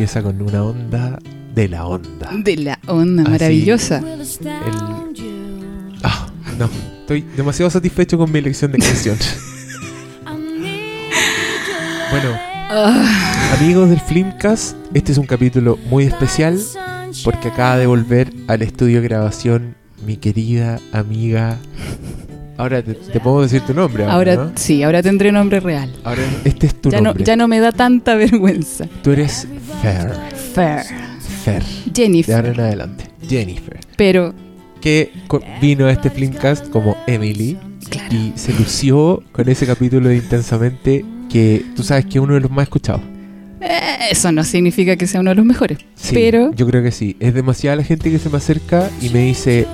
empieza con una onda de la onda. De la onda, Así. maravillosa. El- Ah, no. Estoy demasiado satisfecho con mi elección de canción. bueno, Ah, amigos del Flimcast, este es un capítulo muy especial porque acaba de volver al estudio de grabación mi querida amiga. Ahora te, te puedo decir tu nombre. Ahora, ahora ¿no? sí, ahora tendré nombre real. Ahora este es tu Ya no, nombre. ya no me da tanta vergüenza. Tú eres Fer. Fair. Fer. De ahora Jennifer. en adelante. Jennifer. Pero, Que vino a este Flimcast como Emily claro. y se lució con ese capítulo de Intensamente que tú sabes que es uno de los más escuchados. eh, Eso no significa que sea uno de los mejores. Sí, Pero- yo creo que sí. Es demasiada la gente que se me acerca y me dice,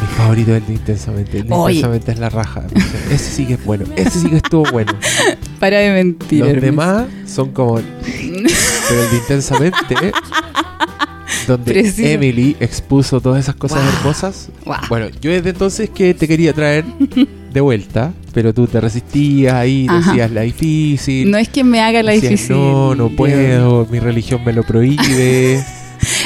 mi favorito es el de Intensamente. El de Oye. Intensamente es la raja. Ese sí que es bueno. Ese sí que estuvo bueno. Para de mentir. Los Hermes. demás son como... Pero el de Intensamente, donde Preciso. Emily expuso todas esas cosas Wow. hermosas. Bueno, yo desde entonces que te quería traer de vuelta, pero tú te resistías ahí, Ajá. decías la difícil. No es que me haga la decías, difícil. No, no puedo, mi religión me lo prohíbe.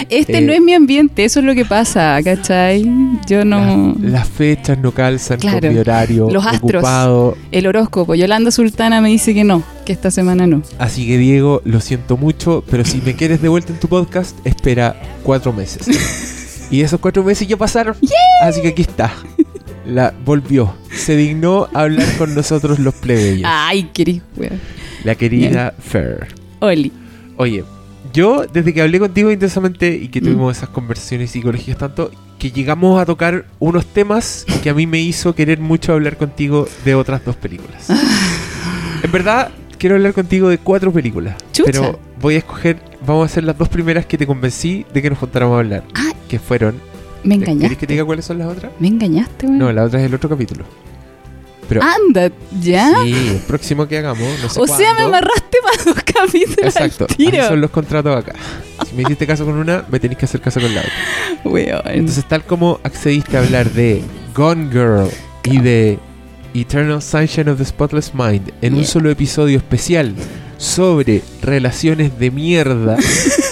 Este Eh, no es mi ambiente, eso es lo que pasa, ¿cachai? Yo no. Las, las fechas no calzan Claro. con mi horario Los astros. ocupado. El horóscopo, Yolanda Sultana me dice que no, que esta semana no. Así que Diego, lo siento mucho, pero si me quieres de vuelta en tu podcast, espera cuatro meses. y esos cuatro meses ya pasaron. Así que aquí está. La volvió. Se dignó a hablar con nosotros los plebeyos. Ay, querido, weón. La querida Fer. Oli. Oye, yo desde que hablé contigo intensamente y que Mm. tuvimos esas conversaciones psicológicas tanto, que llegamos a tocar unos temas que a mí me hizo querer mucho hablar contigo de otras dos películas. en verdad, quiero hablar contigo de cuatro películas. Chucha. Pero voy a escoger, vamos a hacer las dos primeras que te convencí de que nos juntáramos a hablar. Ah. Que fueron... Me ¿Querés que te engañaste. diga cuáles son las otras? Me engañaste, weón. No, la otra es el otro capítulo. Pero... Anda, ¿ya? Sí, el próximo que hagamos, no sé o sea, me amarraste para dos capítulos Exacto, al así son los contratos acá. Si me hiciste caso con una, me tenés que hacer caso con la otra. Entonces, tal como accediste a hablar de Gone Girl y de Eternal Sunshine of the Spotless Mind en un solo episodio especial sobre relaciones de mierda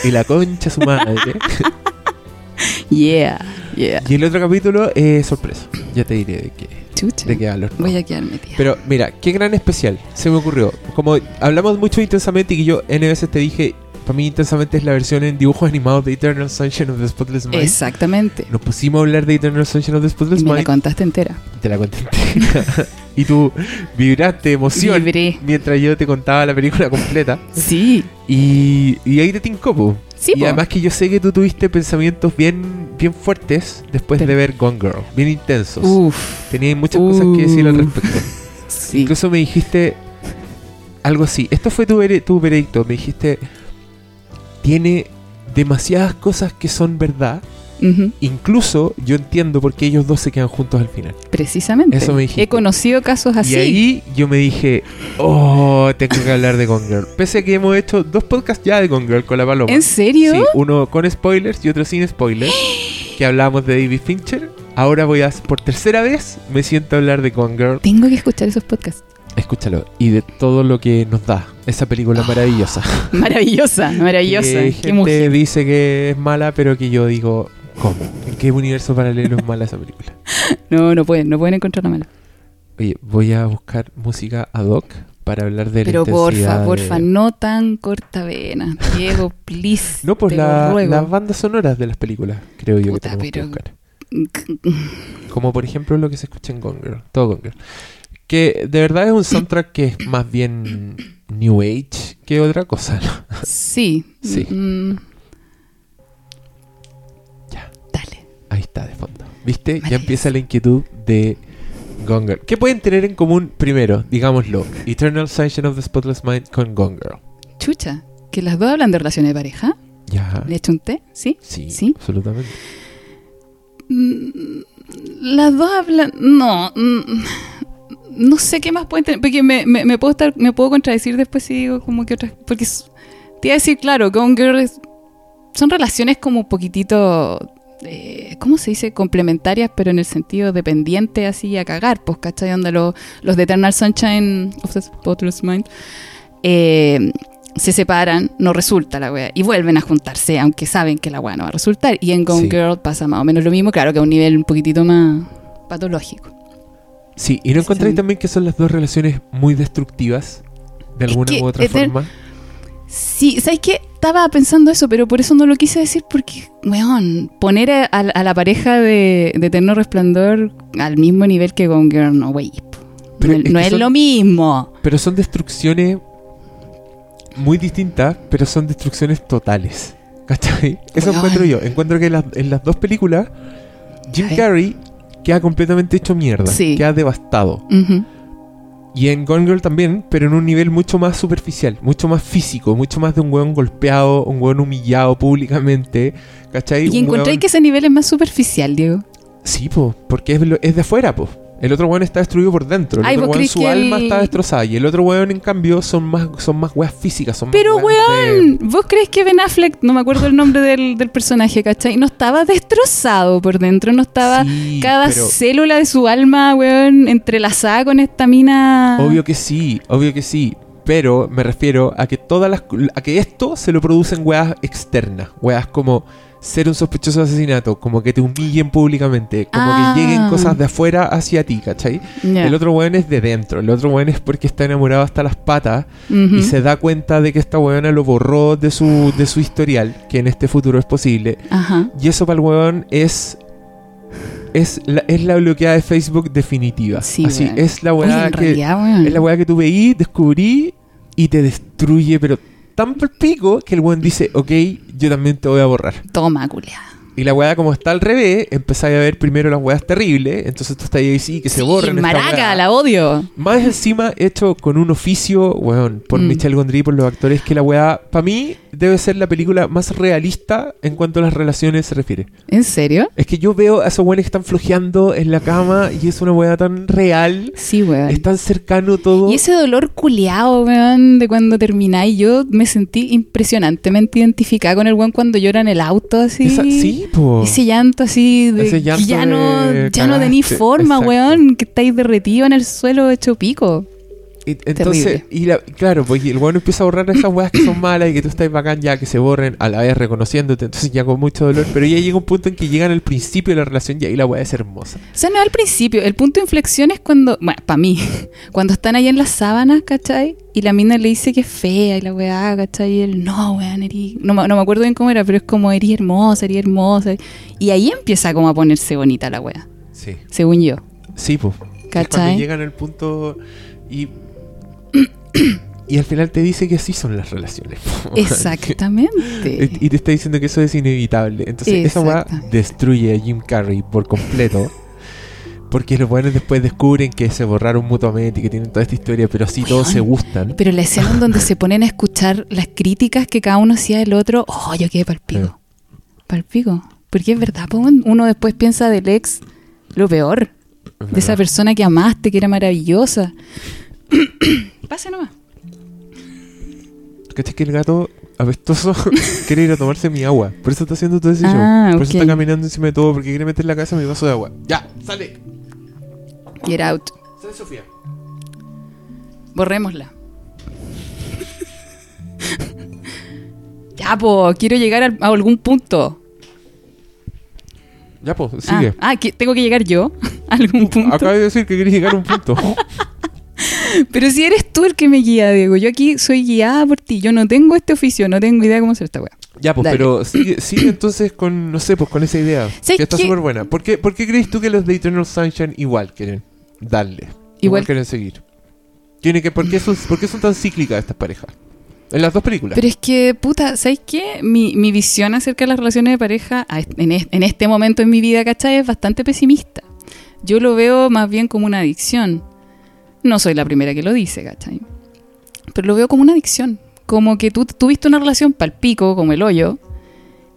y la concha su madre. Yeah, yeah. y el otro capítulo es sorpresa. Ya te diré de qué, Chucha. de qué hablo. Voy a quedar metida. Pero mira, qué gran especial se me ocurrió. Como hablamos mucho de intensamente y que yo N veces te dije, para mí intensamente es la versión en dibujos animados de Eternal Sunshine of the Spotless Mind. Exactamente. Nos pusimos a hablar de Eternal Sunshine of the Y Spotless me la contaste entera. Te la conté entera. y tú vibraste de emoción Vibré. mientras yo te contaba la película completa. Sí. Y, y ahí te tincó. Sí, y po. además que yo sé que tú tuviste pensamientos bien, bien fuertes después de ver Gone Girl. Bien intensos. Uf. Muchas cosas que decir al respecto. Sí. Incluso me dijiste algo así. Esto fue tu, tu veredicto. Me dijiste, tiene demasiadas cosas que son verdad. Incluso yo entiendo por qué ellos dos se quedan juntos al final. Precisamente. Eso me dijiste. He conocido casos así. Y ahí yo me dije, oh, tengo que hablar de Gone Girl. Pese a que hemos hecho dos podcasts ya de Gone Girl con la paloma. ¿En serio? Sí, uno con spoilers y otro sin spoilers. que hablábamos de David Fincher. Ahora voy a, por tercera vez, me siento a hablar de Gone Girl. Tengo que escuchar esos podcasts. Escúchalo. Y de todo lo que nos da esa película maravillosa. Maravillosa, maravillosa. Que Qué gente mujer. dice que es mala, pero que yo digo, ¿cómo? ¿En qué universo paralelo es mala esa película? No, no pueden, no pueden encontrar mala. Oye, voy a buscar música ad hoc para hablar de Pero la porfa, porfa, de- no tan corta vena. Diego, please. No, pues la- las bandas sonoras de las películas, creo yo Puta, que tenemos pero- que buscar. Como por ejemplo lo que se escucha en Gone Girl, todo Gone Girl. Que de verdad es un soundtrack que es más bien New Age que otra cosa. ¿no? Sí. Sí. Mm, Ahí está de fondo. ¿Viste? Ya empieza la inquietud de Gone Girl. ¿Qué pueden tener en común primero? Digámoslo. Eternal Sunshine of the Spotless Mind con Gone Girl. Chucha, que las dos hablan de relaciones de pareja. Ya. ¿Le echo un té? ¿Sí? Sí, ¿Sí? absolutamente. Mm, Las dos hablan. No. mm, No sé qué más pueden tener. Porque me, me- me puedo estar, me puedo contradecir después si digo como que otras. Porque te iba a decir, claro, Gone Girl es- son relaciones como un poquitito eh, ¿cómo se dice? Complementarias, pero en el sentido dependiente así a cagar, pues, ¿cachai? Donde lo- los de Eternal Sunshine of the Spotless Mind eh, se separan, no resulta la wea, y vuelven a juntarse, aunque saben que la wea no va a resultar. Y en Gone Sí. Girl pasa más o menos lo mismo, claro que a un nivel un poquitito más patológico. Sí, y no encontráis también que son las dos relaciones muy destructivas, de Es alguna que u otra forma. Sí, ¿sabes qué? Estaba pensando eso, pero por eso no lo quise decir, porque, weón, poner a, a la- a la pareja de, de Eterno Resplandor al mismo nivel que Gone Girl, no, wey. Pero No, es no que es son- lo mismo. Pero son destrucciones muy distintas, pero son destrucciones totales. ¿Cachai? Eso Weón. encuentro yo. Encuentro que las- en las dos películas, Jim. Carrey queda completamente hecho mierda. Sí. Queda devastado. Ujú. Y en Gone Girl también, pero en un nivel mucho más superficial, mucho más físico, mucho más de un weón golpeado, un weón humillado públicamente. ¿Cachai? Y Un encontré weón- que ese nivel es más superficial, Diego. Sí, po, porque es, es de afuera, po. El otro weón está destruido por dentro. El Ay, otro ¿vos weón, su alma el- está destrozada. Y el otro weón, en cambio, son más, son más weas físicas. Son más Pero, de- weón, ¿vos crees que Ben Affleck, no me acuerdo el nombre del, del personaje, ¿cachai? No estaba destrozado por dentro, no estaba Sí, cada pero célula de su alma, weón, entrelazada con esta mina. Obvio que sí, obvio que sí. Pero me refiero a que todas las a que esto se lo producen weas externas. Weas como ser un sospechoso de asesinato, como que te humillen públicamente, como Ah. que lleguen cosas de afuera hacia ti, ¿cachai? El otro weón es de dentro, el otro weón es porque está enamorado hasta las patas y se da cuenta de que esta weona lo borró de su, de su historial, que en este futuro es posible. Ajá. Y eso para el weón es. Es la, es la bloqueada de Facebook definitiva. Sí, Así, weón. es la weá que. Es la weá que tú veí, descubrí y te destruye, pero tan pico que el weón dice, ok, yo también te voy a borrar. Toma, culia. Y la weá, como está al revés, empezáis a ver primero las weas terribles, entonces tú estás ahí, sí, que se Sí, esta Maraca, la odio. Más encima hecho con un oficio, weón, por Mm. Michel Gondry, por los actores, que la weá, para mí, debe ser la película más realista en cuanto a las relaciones se refiere. ¿En serio? Es que yo veo a esos weones que están flojeando en la cama y es una weá tan real, Sí, weón. es tan cercano todo. Y ese dolor culeado, weón, de cuando termináis, yo me sentí impresionantemente identificada con el weón cuando llora en el auto, así. Esa- sí, po. Ese llanto así de Ese llanto que ya no, de ya no tenéis forma, exacto. weón, que estáis derretido en el suelo hecho pico. Y- entonces, Terrible. y la- claro, porque el weón empieza a borrar esas weas que son malas y que tú estás bacán ya que se borren a la vez reconociéndote, entonces ya con mucho dolor, pero ya llega un punto en que llegan al principio de la relación y ahí la wea es hermosa. O sea, no al principio, el punto de inflexión es cuando, bueno, para mí, cuando están ahí en las sábanas, ¿cachai? Y la mina le dice que es fea y la weá, ¿cachai? Y él, no, weón, erí... No, me- no me acuerdo bien cómo era, pero es como, erí hermosa, erí hermosa. Y ahí empieza como a ponerse bonita la weá, Sí. según yo. Sí, pues. ¿Cachai? Cuando llegan al punto y. y al final te dice que así son las relaciones. Exactamente. y te está diciendo que eso es inevitable. Entonces, esa weá destruye a Jim Carrey por completo. Porque los buenos después descubren que se borraron mutuamente y que tienen toda esta historia, pero así todos se gustan. Pero la escena en donde se ponen a escuchar las críticas que cada uno hacía del otro, oh, yo quedé palpico. Palpico. Porque es verdad, uno después piensa del ex lo peor. De esa persona que amaste, que era maravillosa. Pase nomás. ¿Cachai que el gato apestoso quiere ir a tomarse mi agua? Por eso está haciendo todo ese show. Ah, Por eso está caminando encima de todo, porque quiere meter la casa en mi vaso de agua. ¡Ya! ¡Sale! Get out. ¡Sale, Sofía! Borrémosla. ya, po, quiero llegar a algún punto. Ya, Ah, sigue. Ah, que tengo que llegar yo a algún punto. Acaba de decir que quieres llegar a un punto. Pero si eres tú el que me guía, Diego, yo aquí soy guiada por ti. Yo no tengo este oficio, no tengo idea cómo hacer esta weá. ya, pues, Dale. pero sigue, sigue entonces con, no sé, pues con esa idea. ¿Sabes Que está qué? súper buena. ¿Por qué, ¿Por qué crees tú que los de Eternal Sunshine igual quieren darle? Igual, Igual- quieren seguir. Tiene que, ¿por, qué son, ¿Por qué son tan cíclicas estas parejas? En las dos películas. Pero es que, puta, ¿sabes qué? Mi, mi visión acerca de las relaciones de pareja en, es- en este momento en mi vida, ¿cachai? Es bastante pesimista. Yo lo veo más bien como una adicción. No soy la primera que lo dice, ¿cachai? Pero lo veo como una adicción. Como que tú tuviste una relación pal pico, como el hoyo,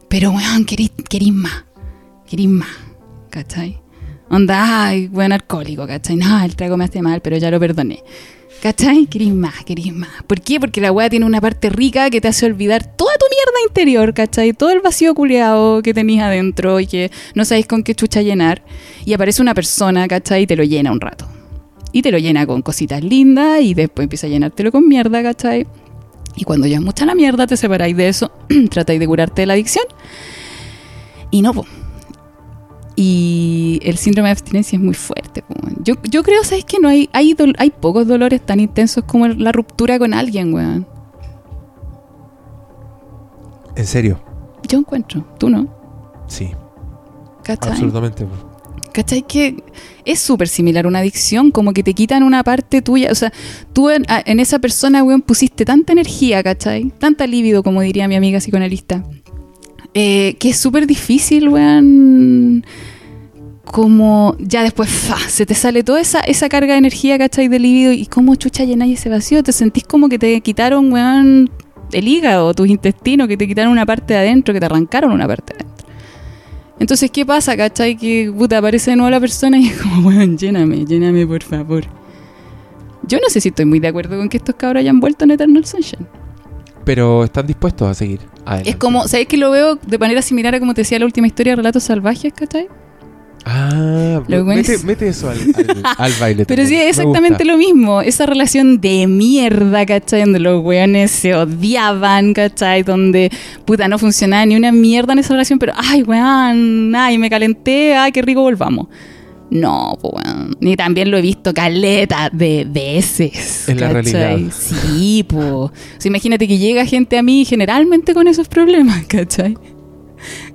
pero, weón, querís, querís más. Querís más, ¿cachai? Onda, ay, buen alcohólico, ¿cachai? No, el trago me hace mal, pero ya lo perdoné. ¿Cachai? Querís más, querís más. ¿Por qué? Porque la weá tiene una parte rica que te hace olvidar toda tu mierda interior, ¿cachai? Todo el vacío culeado que tenías adentro y que no sabéis con qué chucha llenar. Y aparece una persona, ¿cachai? Y te lo llena un rato. Y te lo llena con cositas lindas y después empieza a llenártelo con mierda, ¿cachai? Y cuando ya es mucha la mierda, te separáis de eso, tratáis de curarte de la adicción. Y no, po. Y el síndrome de abstinencia es muy fuerte. po. Yo, yo creo, ¿sabes que No hay, hay, hay pocos dolores tan intensos como la ruptura con alguien, weón. En serio. Yo encuentro, tú no. Sí, ¿Cachai? absolutamente. ¿Cachai? Que es súper similar una adicción, como que te quitan una parte tuya. O sea, tú en, esa persona, weón, pusiste tanta energía, ¿cachai? Tanta líbido, como diría mi amiga psicoanalista. Eh, que es súper difícil, weón. Como ya después, fa, se te sale toda esa, esa carga de energía, ¿cachai? De líbido. Y cómo chucha llenáis ese vacío. Te sentís como que te quitaron, weón, el hígado, tus intestinos, que te quitaron una parte de adentro, que te arrancaron una parte de adentro. Entonces, ¿qué pasa, cachai? Que puta, aparece de nuevo la persona y es como, weón, lléname, lléname, por favor. Yo no sé si estoy muy de acuerdo con que estos cabros hayan vuelto en Eternal Sunshine. Pero están dispuestos a seguir adelante. Es como, ¿sabes que lo veo de manera similar a como te decía la última historia de Relatos Salvajes, cachai? Ah, mete, es- mete eso al, al, al baile. Pero sí, es exactamente lo mismo. Esa relación de mierda, ¿cachai? Donde los weones se odiaban, ¿cachai? Donde, puta, no funcionaba ni una mierda en esa relación, pero, ay, weón, ay, me calenté, ay, qué rico, volvamos. No, pues, weón. Ni también lo he visto caleta de veces. En la realidad. Sí, pues. O sea, imagínate que llega gente a mí generalmente con esos problemas, ¿cachai?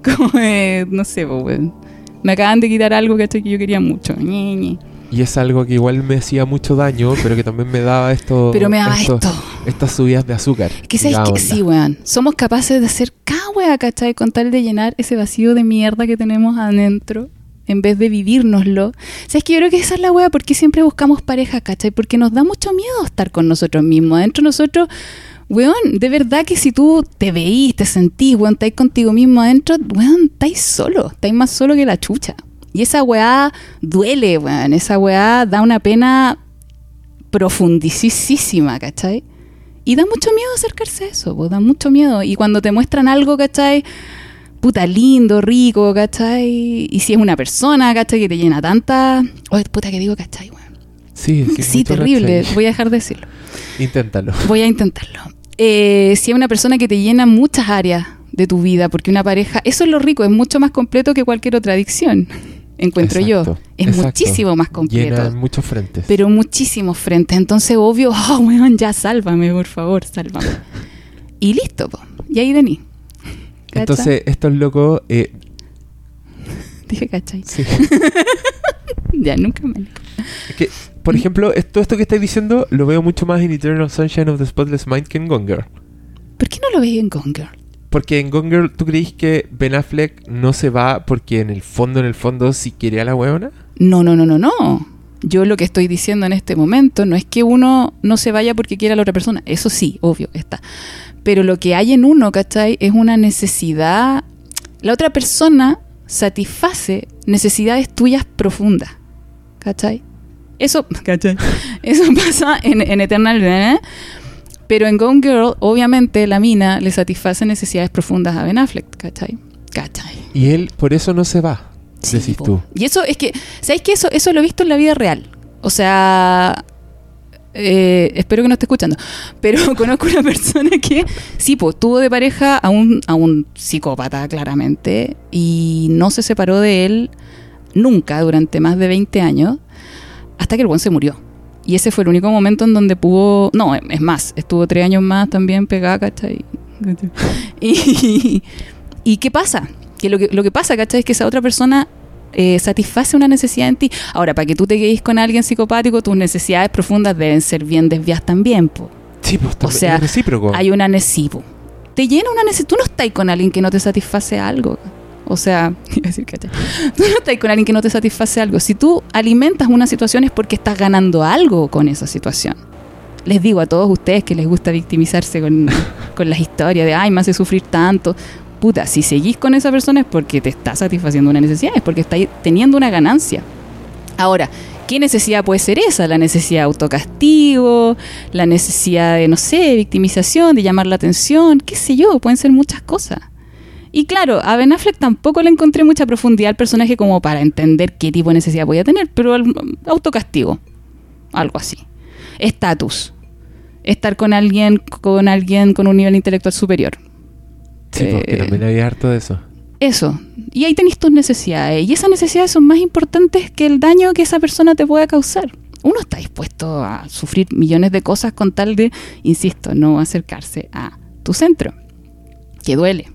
Como, eh, no sé, pues, weón. Me acaban de quitar algo. Que yo quería mucho. Ñe, Ñe. Y es algo que igual me hacía mucho daño, pero que también me daba esto. Pero me daba esto. Estas subidas de azúcar. Que sabes que sí, weón. Somos capaces de hacer cada wea, ¿cachai? Con tal de llenar ese vacío de mierda que tenemos adentro. En vez de vivírnoslo. ¿Sabes que Yo creo que esa es la wea. porque siempre buscamos pareja, ¿cachai? Porque nos da mucho miedo estar con nosotros mismos. Adentro de nosotros, weón, de verdad que si tú te veís, te sentís, weón, estáis contigo mismo adentro, weón, estáis solo. Estáis más solo que la chucha. Y esa weá duele, weón. Esa weá da una pena profundicísima, ¿cachai? Y da mucho miedo acercarse a eso, pues, da mucho miedo. Y cuando te muestran algo, ¿cachai? Puta, lindo, rico, ¿cachai? Y si es una persona, ¿cachai? Que te llena tanta... Oye, puta, que digo, ¿cachai? weón? Sí, es que Sí, terrible. cachai. Voy a dejar de decirlo. Inténtalo. Voy a intentarlo. Eh, si es una persona que te llena muchas áreas de tu vida, porque una pareja, eso es lo rico, es mucho más completo que cualquier otra adicción, encuentro yo. Es exacto. muchísimo más completo. Llena en muchos frentes. pero muchísimos frentes. Entonces, obvio, oh, weón, ya sálvame, por favor, sálvame. y listo, po. Y ahí vení. ¿Cacha? Entonces, estos locos. Eh, Dije, ¿cachai? sí. Ya, nunca me... Es que, por ejemplo, esto, esto que estáis diciendo lo veo mucho más en Eternal Sunshine of the Spotless Mind que en Gone Girl. ¿Por qué no lo veis en Gone Girl? Porque en Gone Girl, ¿tú creís que Ben Affleck no se va porque en el fondo, en el fondo, si quiere a la weona? No, no, no, no, no. Yo lo que estoy diciendo en este momento no es que uno no se vaya porque quiera a la otra persona. Eso sí, obvio, está. Pero lo que hay en uno, ¿cachai? Es una necesidad. La otra persona satisface necesidades tuyas profundas. ¿Cachai? Eso, ¿cachai? Eso pasa en, en Eternal, ¿eh? Pero en Gone Girl, obviamente, la mina le satisface necesidades profundas a Ben Affleck, ¿cachai? ¿Cachai? Y él por eso no se va, Sí, decís po. tú. Y eso es que, ¿sabéis que eso, eso lo he visto en la vida real? O sea, eh, espero que no esté escuchando, pero conozco una persona que sí, pues tuvo de pareja a un, a un psicópata, claramente, y no se separó de él nunca durante más de 20 años, hasta que el buen se murió. Y ese fue el único momento en donde pudo. No, es más, estuvo tres años más también pegada, ¿cachai? Y, ¿Y qué pasa? Que lo, que lo que pasa, ¿cachai? Es que esa otra persona eh, satisface una necesidad en ti. Ahora, para que tú te quedes con alguien psicopático, tus necesidades profundas deben ser bien desviadas también, po. Sí, pues también sea, es recíproco. Hay una necesidad. Te llena una necesidad. Tú no estás con alguien que no te satisface algo. O sea, iba a decir, ¿cachai? tú no estás con alguien que no te satisface algo. Si tú alimentas una situación es porque estás ganando algo con esa situación. Les digo a todos ustedes que les gusta victimizarse con, con las historias de, ay, me hace sufrir tanto. Puta, si seguís con esa persona es porque te está satisfaciendo una necesidad, es porque está teniendo una ganancia Ahora, ¿qué necesidad puede ser esa? La necesidad de autocastigo, la necesidad de, no sé, victimización, de llamar la atención, qué sé yo, pueden ser muchas cosas. Y claro, a Ben Affleck tampoco le encontré mucha profundidad al personaje como para entender qué tipo de necesidad podía tener, pero autocastigo, algo así. Estatus, estar con alguien, con alguien con un nivel intelectual superior. Sí, porque Eh, también había harto de eso. Eso. Y ahí tenéis tus necesidades. Y esas necesidades son más importantes que el daño que esa persona te pueda causar. Uno está dispuesto a sufrir millones de cosas con tal de, insisto, no acercarse a tu centro. Que duele.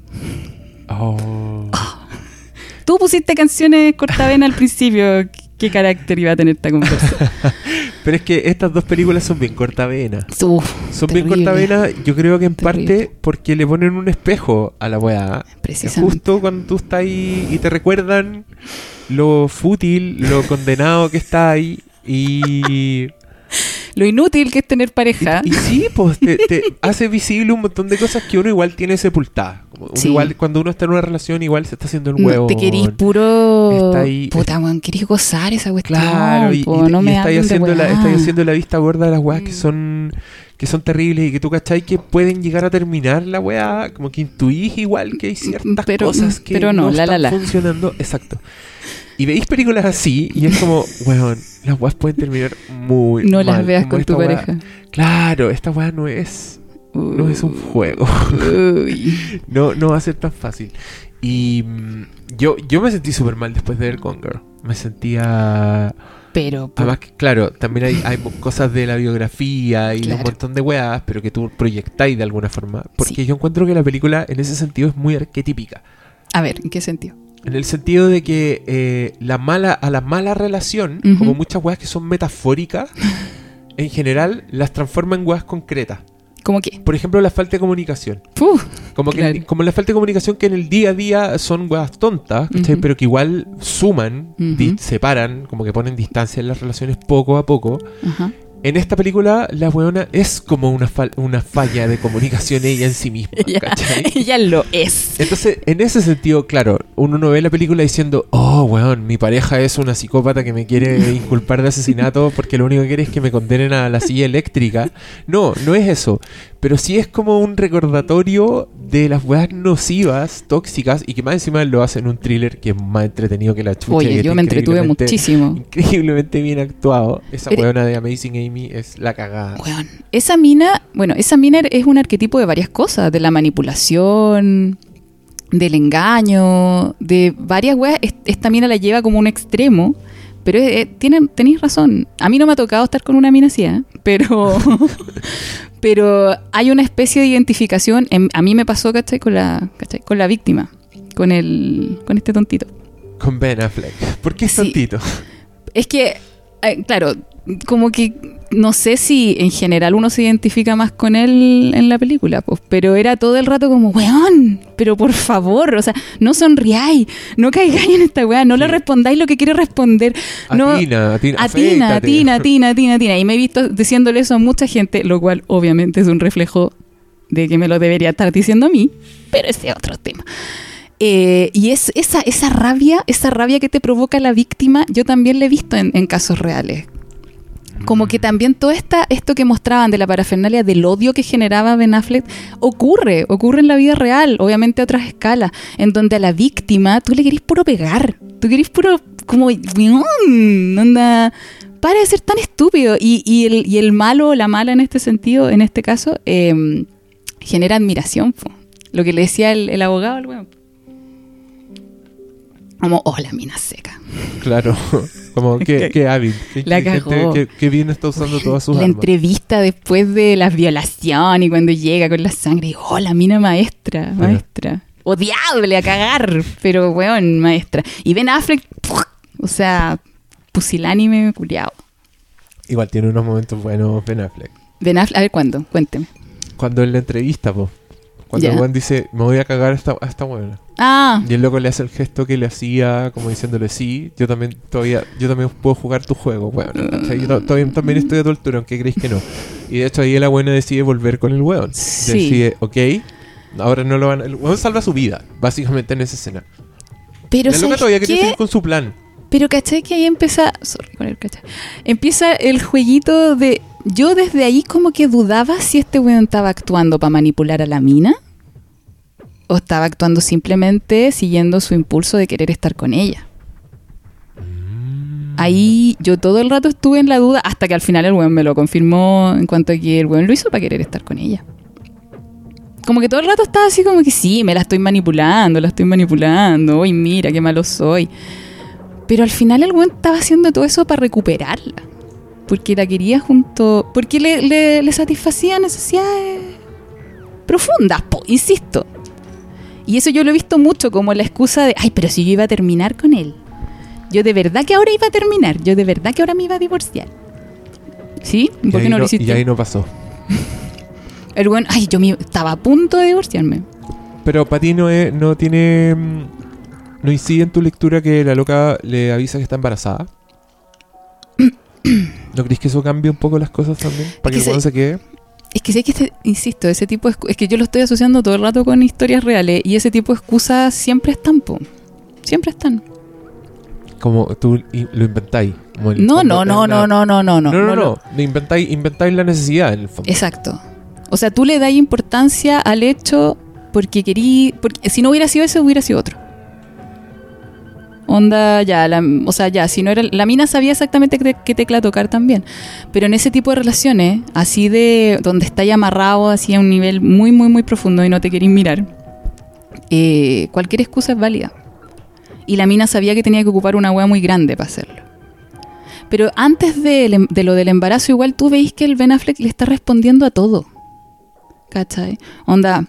Oh. Tú pusiste canciones cortavena al principio. ¿Qué carácter iba a tener esta conversación? Pero es que estas dos películas son bien cortavenas. Son bien terrible. cortavenas, yo creo que en Terrible. parte porque le ponen un espejo a la weá. Precisamente. Justo cuando tú estás ahí y te recuerdan lo fútil, lo condenado que está ahí. Y, Lo inútil que es tener pareja. y sí, pues te, te hace visible un montón de cosas que uno igual tiene sepultadas. Sí. Igual, cuando uno está en una relación, igual se está haciendo el No, huevo. te querís puro. Está ahí- Puta, weón, querís gozar esa cuestión. Claro, y, po, y- no y me estáis haciendo, la, weá. estáis haciendo la vista gorda de las weas que Mm. son que son terribles y que tú cachai que pueden llegar a terminar la wea, como que intuís igual que hay ciertas Pero- cosas que pero no, la, están la, la. funcionando. Exacto. Y veis películas así y es como, weón, las weas pueden terminar muy No las mal, veas como con tu wea- pareja. Claro, esta wea no es no es un juego. No, no va a ser tan fácil. Y mm, yo, yo me sentí súper mal después de ver Gone Me sentía Pero, Además, que, claro, también hay, hay cosas de la biografía y Claro. un montón de weas, pero que tú proyectáis de alguna forma. Porque Sí. yo encuentro que la película en ese sentido es muy arquetípica. a ver, ¿en qué sentido? En el sentido de que eh, la mala, a la mala relación, como muchas weas que son metafóricas, en general las transforma en weas concretas. ¿Cómo qué? Por ejemplo, la falta de comunicación. Como, que, como la falta de comunicación que en el día a día son weas tontas. Ujú. pero que igual suman, separan, como que ponen distancia en las relaciones poco a poco. En esta película, la weona es como una, una falla de comunicación ella en sí misma, Ella, ¿cachai? ella lo es. Entonces, en ese sentido, claro, uno no ve la película diciendo, oh, weón, mi pareja es una psicópata que me quiere inculpar de asesinato porque lo único que quiere es que me condenen a la silla eléctrica. No, no es eso. Pero sí es como un recordatorio de las weas nocivas, tóxicas, y que más encima lo hace en un thriller que es más entretenido que la chucha. Oye, yo me entretuve muchísimo. Increíblemente bien actuado. Esa Pero- weona de Amazing Amy es la cagada. Weón, esa mina, bueno, esa mina es un arquetipo de varias cosas, de la manipulación, del engaño, de varias weas. Es- Esta mina la lleva como un extremo, pero eh, tienen, tenéis razón. A mí no me ha tocado estar con una mina así, ¿eh? pero, pero hay una especie de identificación. en- a mí me pasó, ¿cachai? Con la, ¿cachai? Con la víctima, con, el, con este tontito. Con Ben Affleck. ¿Por qué es Sí. tantito? Es que, eh, claro, como que no sé si en general uno se identifica más con él en la película, pues, pero era todo el rato como, weón, pero por favor, o sea, no sonriáis, no caigáis en esta weá, no le respondáis lo que quiere responder. No, Atina, atina, Atina, atina, atina, atina, atina. Y me he visto diciéndole eso a mucha gente, lo cual obviamente es un reflejo de que me lo debería estar diciendo a mí, pero ese es otro tema. Eh, y es esa, rabia, esa rabia que te provoca la víctima, yo también la he visto en, casos reales. Como que también todo esta, esto que mostraban de la parafernalia del odio que generaba Ben Affleck ocurre, ocurre en la vida real, obviamente a otras escalas, en donde a la víctima tú le querís puro pegar, tú querís puro como, "Weón, onda, para de ser tan estúpido. Y, el, malo o la mala en este sentido, en este caso, eh, genera admiración. Lo que le decía el, abogado. Como, oh, la mina seca. Claro, como que, que hábil, qué La cagó. qué, qué bien está usando todas sus la armas. entrevista después de la violación y cuando llega con la sangre, y, oh, la mina maestra, maestra. Odiable a cagar, pero weón, maestra. Y Ben Affleck, o sea, pusilánime, culiao. Igual tiene unos momentos buenos Ben Affleck. Ben Affleck, a ver cuándo, cuénteme. Cuando en la entrevista, po, cuando el weón dice, me voy a cagar a esta, a esta buena. Ah, Y el loco le hace el gesto que le hacía, como diciéndole, sí, yo también todavía, yo también puedo jugar tu juego, weón. ¿cachai? Yo to- también estoy a tu altura, aunque creéis que no. Y de hecho ahí la buena decide volver con el weón. Sí. Decide, ok, ahora no lo van a... El weón salva su vida, básicamente en esa escena. pero con su plan. Pero caché que ahí empieza. Sorry con el. Empieza el jueguito de. Yo desde ahí como que dudaba si este weón estaba actuando para manipular a la mina. O estaba actuando simplemente siguiendo su impulso de querer estar con ella. Ahí yo todo el rato estuve en la duda hasta que al final el weón me lo confirmó en cuanto a que el weón lo hizo para querer estar con ella. Como que todo el rato estaba así como que sí, me la estoy manipulando, la estoy manipulando, uy mira qué malo soy. Pero al final el weón estaba haciendo todo eso para recuperarla. Porque la quería junto. Porque le, le, le satisfacía necesidades profundas, po, insisto. Y eso yo lo he visto mucho como la excusa de, ay, pero si yo iba a terminar con él. Yo de verdad que ahora iba a terminar. Yo de verdad que ahora me iba a divorciar. ¿Sí? ¿Por qué no, no- lo hiciste? y ahí no pasó. El weón, ay, yo me- estaba a punto de divorciarme. Pero para ti no, es- no tiene. mm, ¿No incide en tu lectura que la loca le avisa que está embarazada? ¿No crees que eso cambie un poco las cosas también? Para que que el se- quede. Es que sé que, este- insisto, ese tipo de es que yo lo estoy asociando todo el rato con historias reales y ese tipo de excusas siempre están, po. Siempre están. Como tú lo inventáis. como en el No, no, no, no, no, no, no, No, no, no. lo- lo Inventáis, inventáis la necesidad en el fondo. Exacto. O sea, tú le das importancia al hecho porque querí, porque si no hubiera sido ese, hubiera sido otro. Onda, ya, la- o sea, ya, si no era, la mina sabía exactamente qué, tecla tocar también. Pero en ese tipo de relaciones, así de, donde está ya amarrado, así a un nivel muy, muy, muy profundo y no te querís mirar, eh, cualquier excusa es válida. Y la mina sabía que tenía que ocupar una hueá muy grande para hacerlo. Pero antes de, em- de lo del embarazo, igual tú veis que el Ben Affleck le está respondiendo a todo. ¿Cachai? Onda,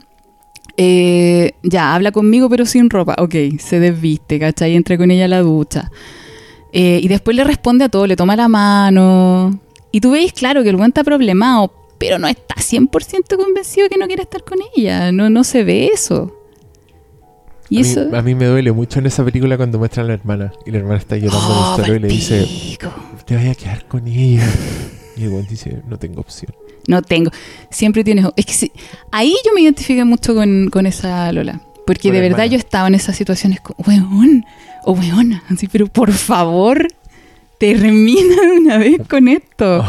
eh, ya, habla conmigo pero sin ropa. Ok, se desviste, ¿cachai? Entra con ella a la ducha. Eh, y después le responde a todo, le toma la mano. Y tú veis, claro, que el buen está problemado, pero no está 100% convencido que no quiere estar con ella. No, no se ve eso. Y a, mí, eso... a mí me duele mucho en esa película cuando muestran a la hermana. Y la hermana está llorando en Oh, el suelo y le dice. Te voy a quedar con ella. Y el weón dice: No tengo opción. No tengo. Siempre tienes. Es que sí, ahí yo me identifiqué mucho con, con esa Lola. Porque de verdad yo estaba en esas situaciones como, weón, o weona. Así, pero por favor, termina de una vez con esto.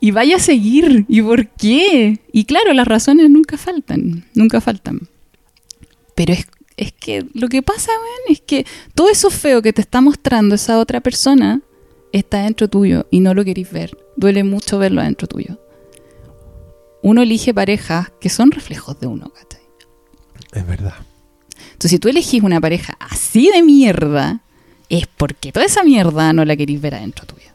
Y vaya a seguir. ¿Y por qué? Y claro, las razones nunca faltan. Nunca faltan. Pero es, es que lo que pasa, weón, es que todo eso feo que te está mostrando esa otra persona está dentro tuyo y no lo querís ver. Duele mucho verlo adentro tuyo. Uno elige parejas que son reflejos de uno, ¿cachai? Es verdad. Entonces, si tú elegís una pareja así de mierda, es porque toda esa mierda no la querís ver adentro tuyo.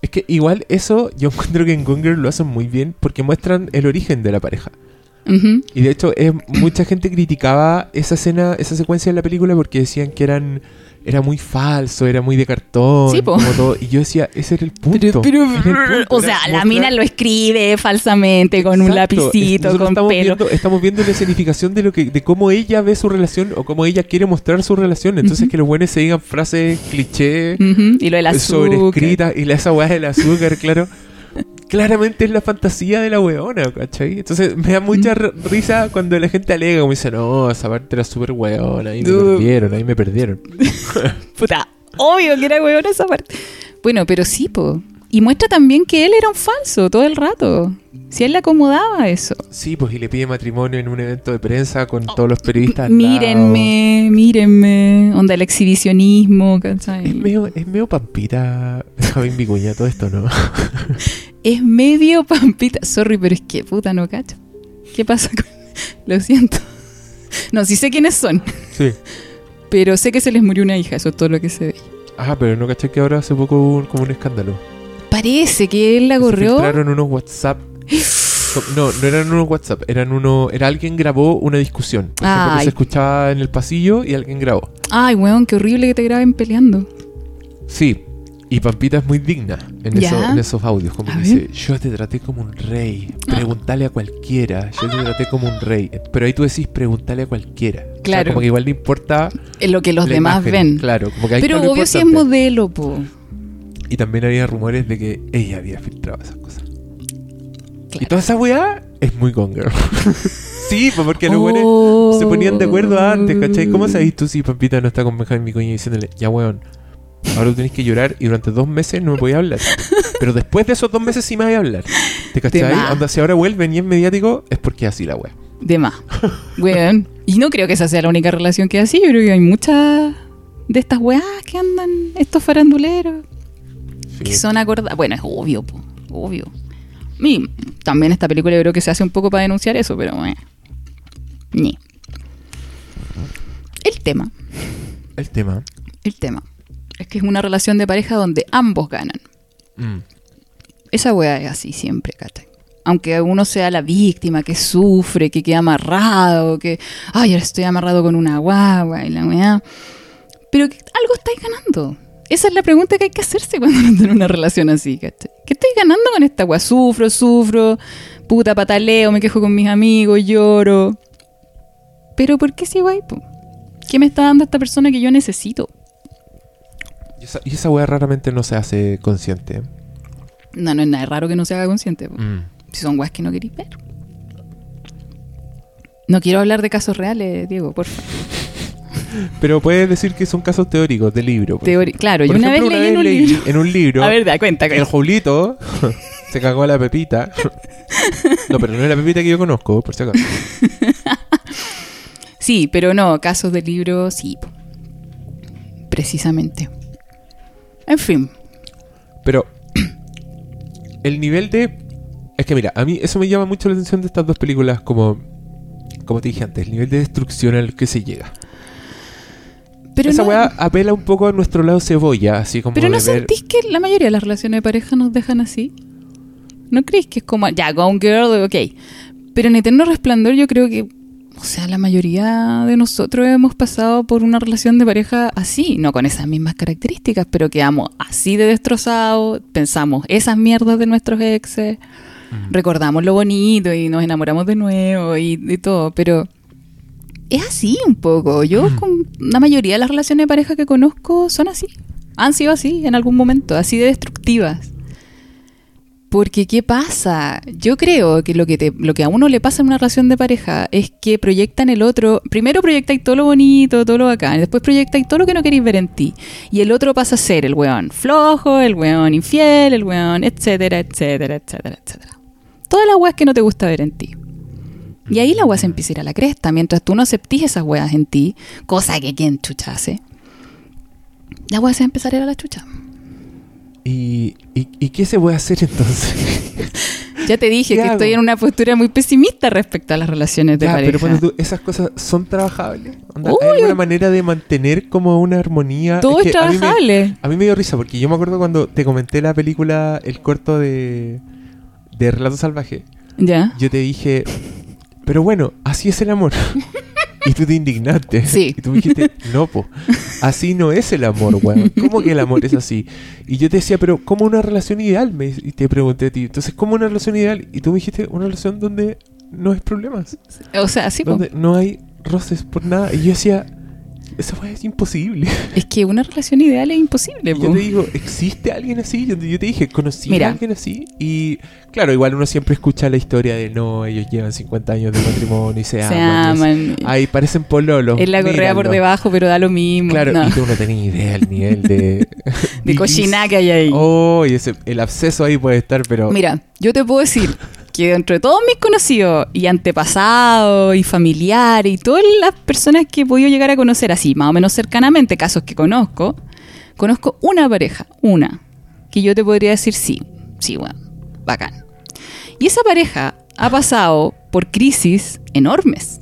Es que igual eso yo encuentro que en Gone lo hacen muy bien porque muestran el origen de la pareja. Y de hecho, es, mucha gente criticaba esa escena, esa secuencia de la película porque decían que eran era muy falso, era muy de cartón, Sí, como todo. Y yo decía, ese era el punto. Pero, era el punto, o sea, la mina lo escribe falsamente con un lapicito, Nosotros con estamos pelo. Viendo, estamos viendo la escenificación de lo que, de cómo ella ve su relación o cómo ella quiere mostrar su relación. Entonces que los buenos se digan frases cliché, Ujú, Y lo del azúcar. sobrescritas y la esa weá del azúcar, claro. Claramente es la fantasía de la weona, ¿cachai? Entonces me da mucha r- risa cuando la gente alega, como dice, no, esa parte era súper weona, ahí me No. perdieron, ahí me perdieron. Puta, obvio que era weón esa parte. Bueno, pero sí, po. Y muestra también que él era un falso todo el rato. Si a él le acomodaba eso. Sí, pues y le pide matrimonio en un evento de prensa con todos los periodistas. Mírenme, mírenme. Onda el exhibicionismo, Es ¿cachai? medio, es medio pampita Javín Vicuña todo esto, ¿no? Es medio pampita. Sorry, pero es que puta no cacho. ¿Qué pasa con.? Lo siento. No, sí sé quiénes son. Sí. Pero sé que se les murió una hija, eso es todo lo que se ve. Ah, pero no caché que ahora hace poco hubo como un escándalo. Parece que él la se corrió. filtraron unos WhatsApp. No, no eran unos WhatsApp, eran uno, era alguien grabó una discusión. Por ejemplo, que Ay. se escuchaba en el pasillo y alguien grabó. Ay, weón, qué horrible que te graben peleando. Sí. Y Pampita es muy digna en, eso- en esos audios. Como ver. dice, yo te traté como un rey. Pregúntale a cualquiera. Yo te traté como un rey. Pero ahí tú decís, pregúntale a cualquiera. O sea, Claro. como que igual no importa Es lo que los demás imagen. ven. Claro, como que ahí Pero obvio si es modelo, po. Y también había rumores de que ella había filtrado esas cosas. Y toda esa weá es muy Gone Girl. sí, porque los Oh. weones se ponían de acuerdo antes, ¿cachai? ¿Cómo sabéis tú si Pampita no está con Benjamín Vicuña diciéndole, ya weón, ahora tenés que llorar y durante dos meses no me podías hablar. Pero después de esos dos meses sí me vas a hablar. ¿Te cachai? Onda, si ahora vuelven y es mediático, es porque es así la wea. De más. Weón. Y no creo que esa sea la única relación que así. Yo creo que hay muchas de estas weas que andan, estos faranduleros, Sí. que son acordadas. Bueno, es obvio, po, obvio. Y también esta película yo creo que se hace un poco para denunciar eso, pero. Ni. El tema, El tema. el tema, es que es una relación de pareja donde ambos ganan. Mm. Esa wea es así siempre, ¿cachai? Aunque uno sea la víctima, que sufre, que queda amarrado, que, ay, ahora estoy amarrado con una guagua y la weá. Pero que algo estáis ganando. Esa es la pregunta que hay que hacerse cuando uno tiene una relación así, ¿cachai? ¿Qué estáis ganando con esta weá? Sufro, sufro, puta pataleo, me quejo con mis amigos, lloro. Pero ¿por qué ahí, po? ¿Qué me está dando esta persona que yo necesito? Y esa, y esa wea raramente no se hace consciente. No, no es nada raro que no se haga consciente. Mm. Si son weas que no queréis ver. No quiero hablar de casos reales, Diego, por favor. Pero puedes decir que son casos teóricos de libro. por Teori- claro, yo una vez leí en un leí libro. en un libro A ver, da cuenta. el. Julito se cagó a la pepita. no, pero no es la pepita que yo conozco, por si acaso. Sí, pero no, casos de libro, sí. Precisamente. En fin. Pero el nivel de... Es que mira, a mí eso me llama mucho la atención de estas dos películas como... Como te dije antes, el nivel de destrucción al que se llega. Pero Esa no, weá apela un poco a nuestro lado cebolla, así como pero de no ver... sentís que la mayoría de las relaciones de pareja nos dejan así. ¿No creéis que es como, ya, Gone Girl, ok. Pero en Eterno Resplandor yo creo que, o sea, la mayoría de nosotros hemos pasado por una relación de pareja así, no con esas mismas características, pero quedamos así de destrozados, pensamos esas mierdas de nuestros exes, Mm. recordamos lo bonito y nos enamoramos de nuevo y, y todo, pero es así un poco. Yo Mm. con la mayoría de las relaciones de pareja que conozco son así. Han sido así en algún momento, así de destructivas. Porque ¿qué pasa? Yo creo que lo que, te, lo que a uno le pasa en una relación de pareja es que proyectan el otro, primero proyectáis todo lo bonito, todo lo bacán, después proyectáis todo lo que no queréis ver en ti. Y el otro pasa a ser el weón flojo, el weón infiel, el weón, etcétera, etcétera, etcétera, etcétera. Todas las weas que no te gusta ver en ti. Y ahí la wea se empieza a ir a la cresta, mientras tú no aceptís esas weas en ti, cosa que quien chucha hace, la wea se va a empezar a ir a la chucha. ¿Y, y, y qué se puede hacer entonces? Ya te dije ¿Qué que hago? estoy en una postura muy pesimista respecto a las relaciones de Ya, pareja. pero ponte tú, esas cosas son trabajables. Onda, ¿Hay alguna manera de mantener como una armonía? Todo es, que a mí me- trabajable. A mí me dio risa porque yo me acuerdo cuando te comenté la película, el corto de, de Relato Salvaje. Ya. Yo te dije, pero bueno, así es el amor. y tú te indignaste. Sí. Y tú me dijiste, no, po, así no es el amor, weón. ¿Cómo que el amor es así? Y yo te decía, pero ¿cómo una relación ideal? Me, y te pregunté a ti, entonces, ¿cómo una relación ideal? Y tú me dijiste, una relación donde no hay problemas. O sea, sí, po. donde no hay roces por nada. Y yo decía, esa weá es imposible. es que una relación ideal es imposible. Y yo te digo, ¿existe alguien así? Yo te, yo te dije, ¿conocí Mira. a alguien así? Y claro, igual uno siempre escucha la historia de no, ellos llevan 50 años de matrimonio y se, Se aman. Ahí parecen pololos. es la correa por debajo, pero da lo mismo. Claro, No. y tú no tenías idea del nivel de... de cochina que hay ahí. Oh, y ese, el absceso ahí puede estar, pero... Mira, yo te puedo decir que dentro de todos mis conocidos y antepasados y familiares y todas las personas que he podido llegar a conocer así, más o menos cercanamente, casos que conozco, conozco una pareja, una, que yo te podría decir sí, sí, bueno, bacán. Y esa pareja ha pasado por crisis enormes,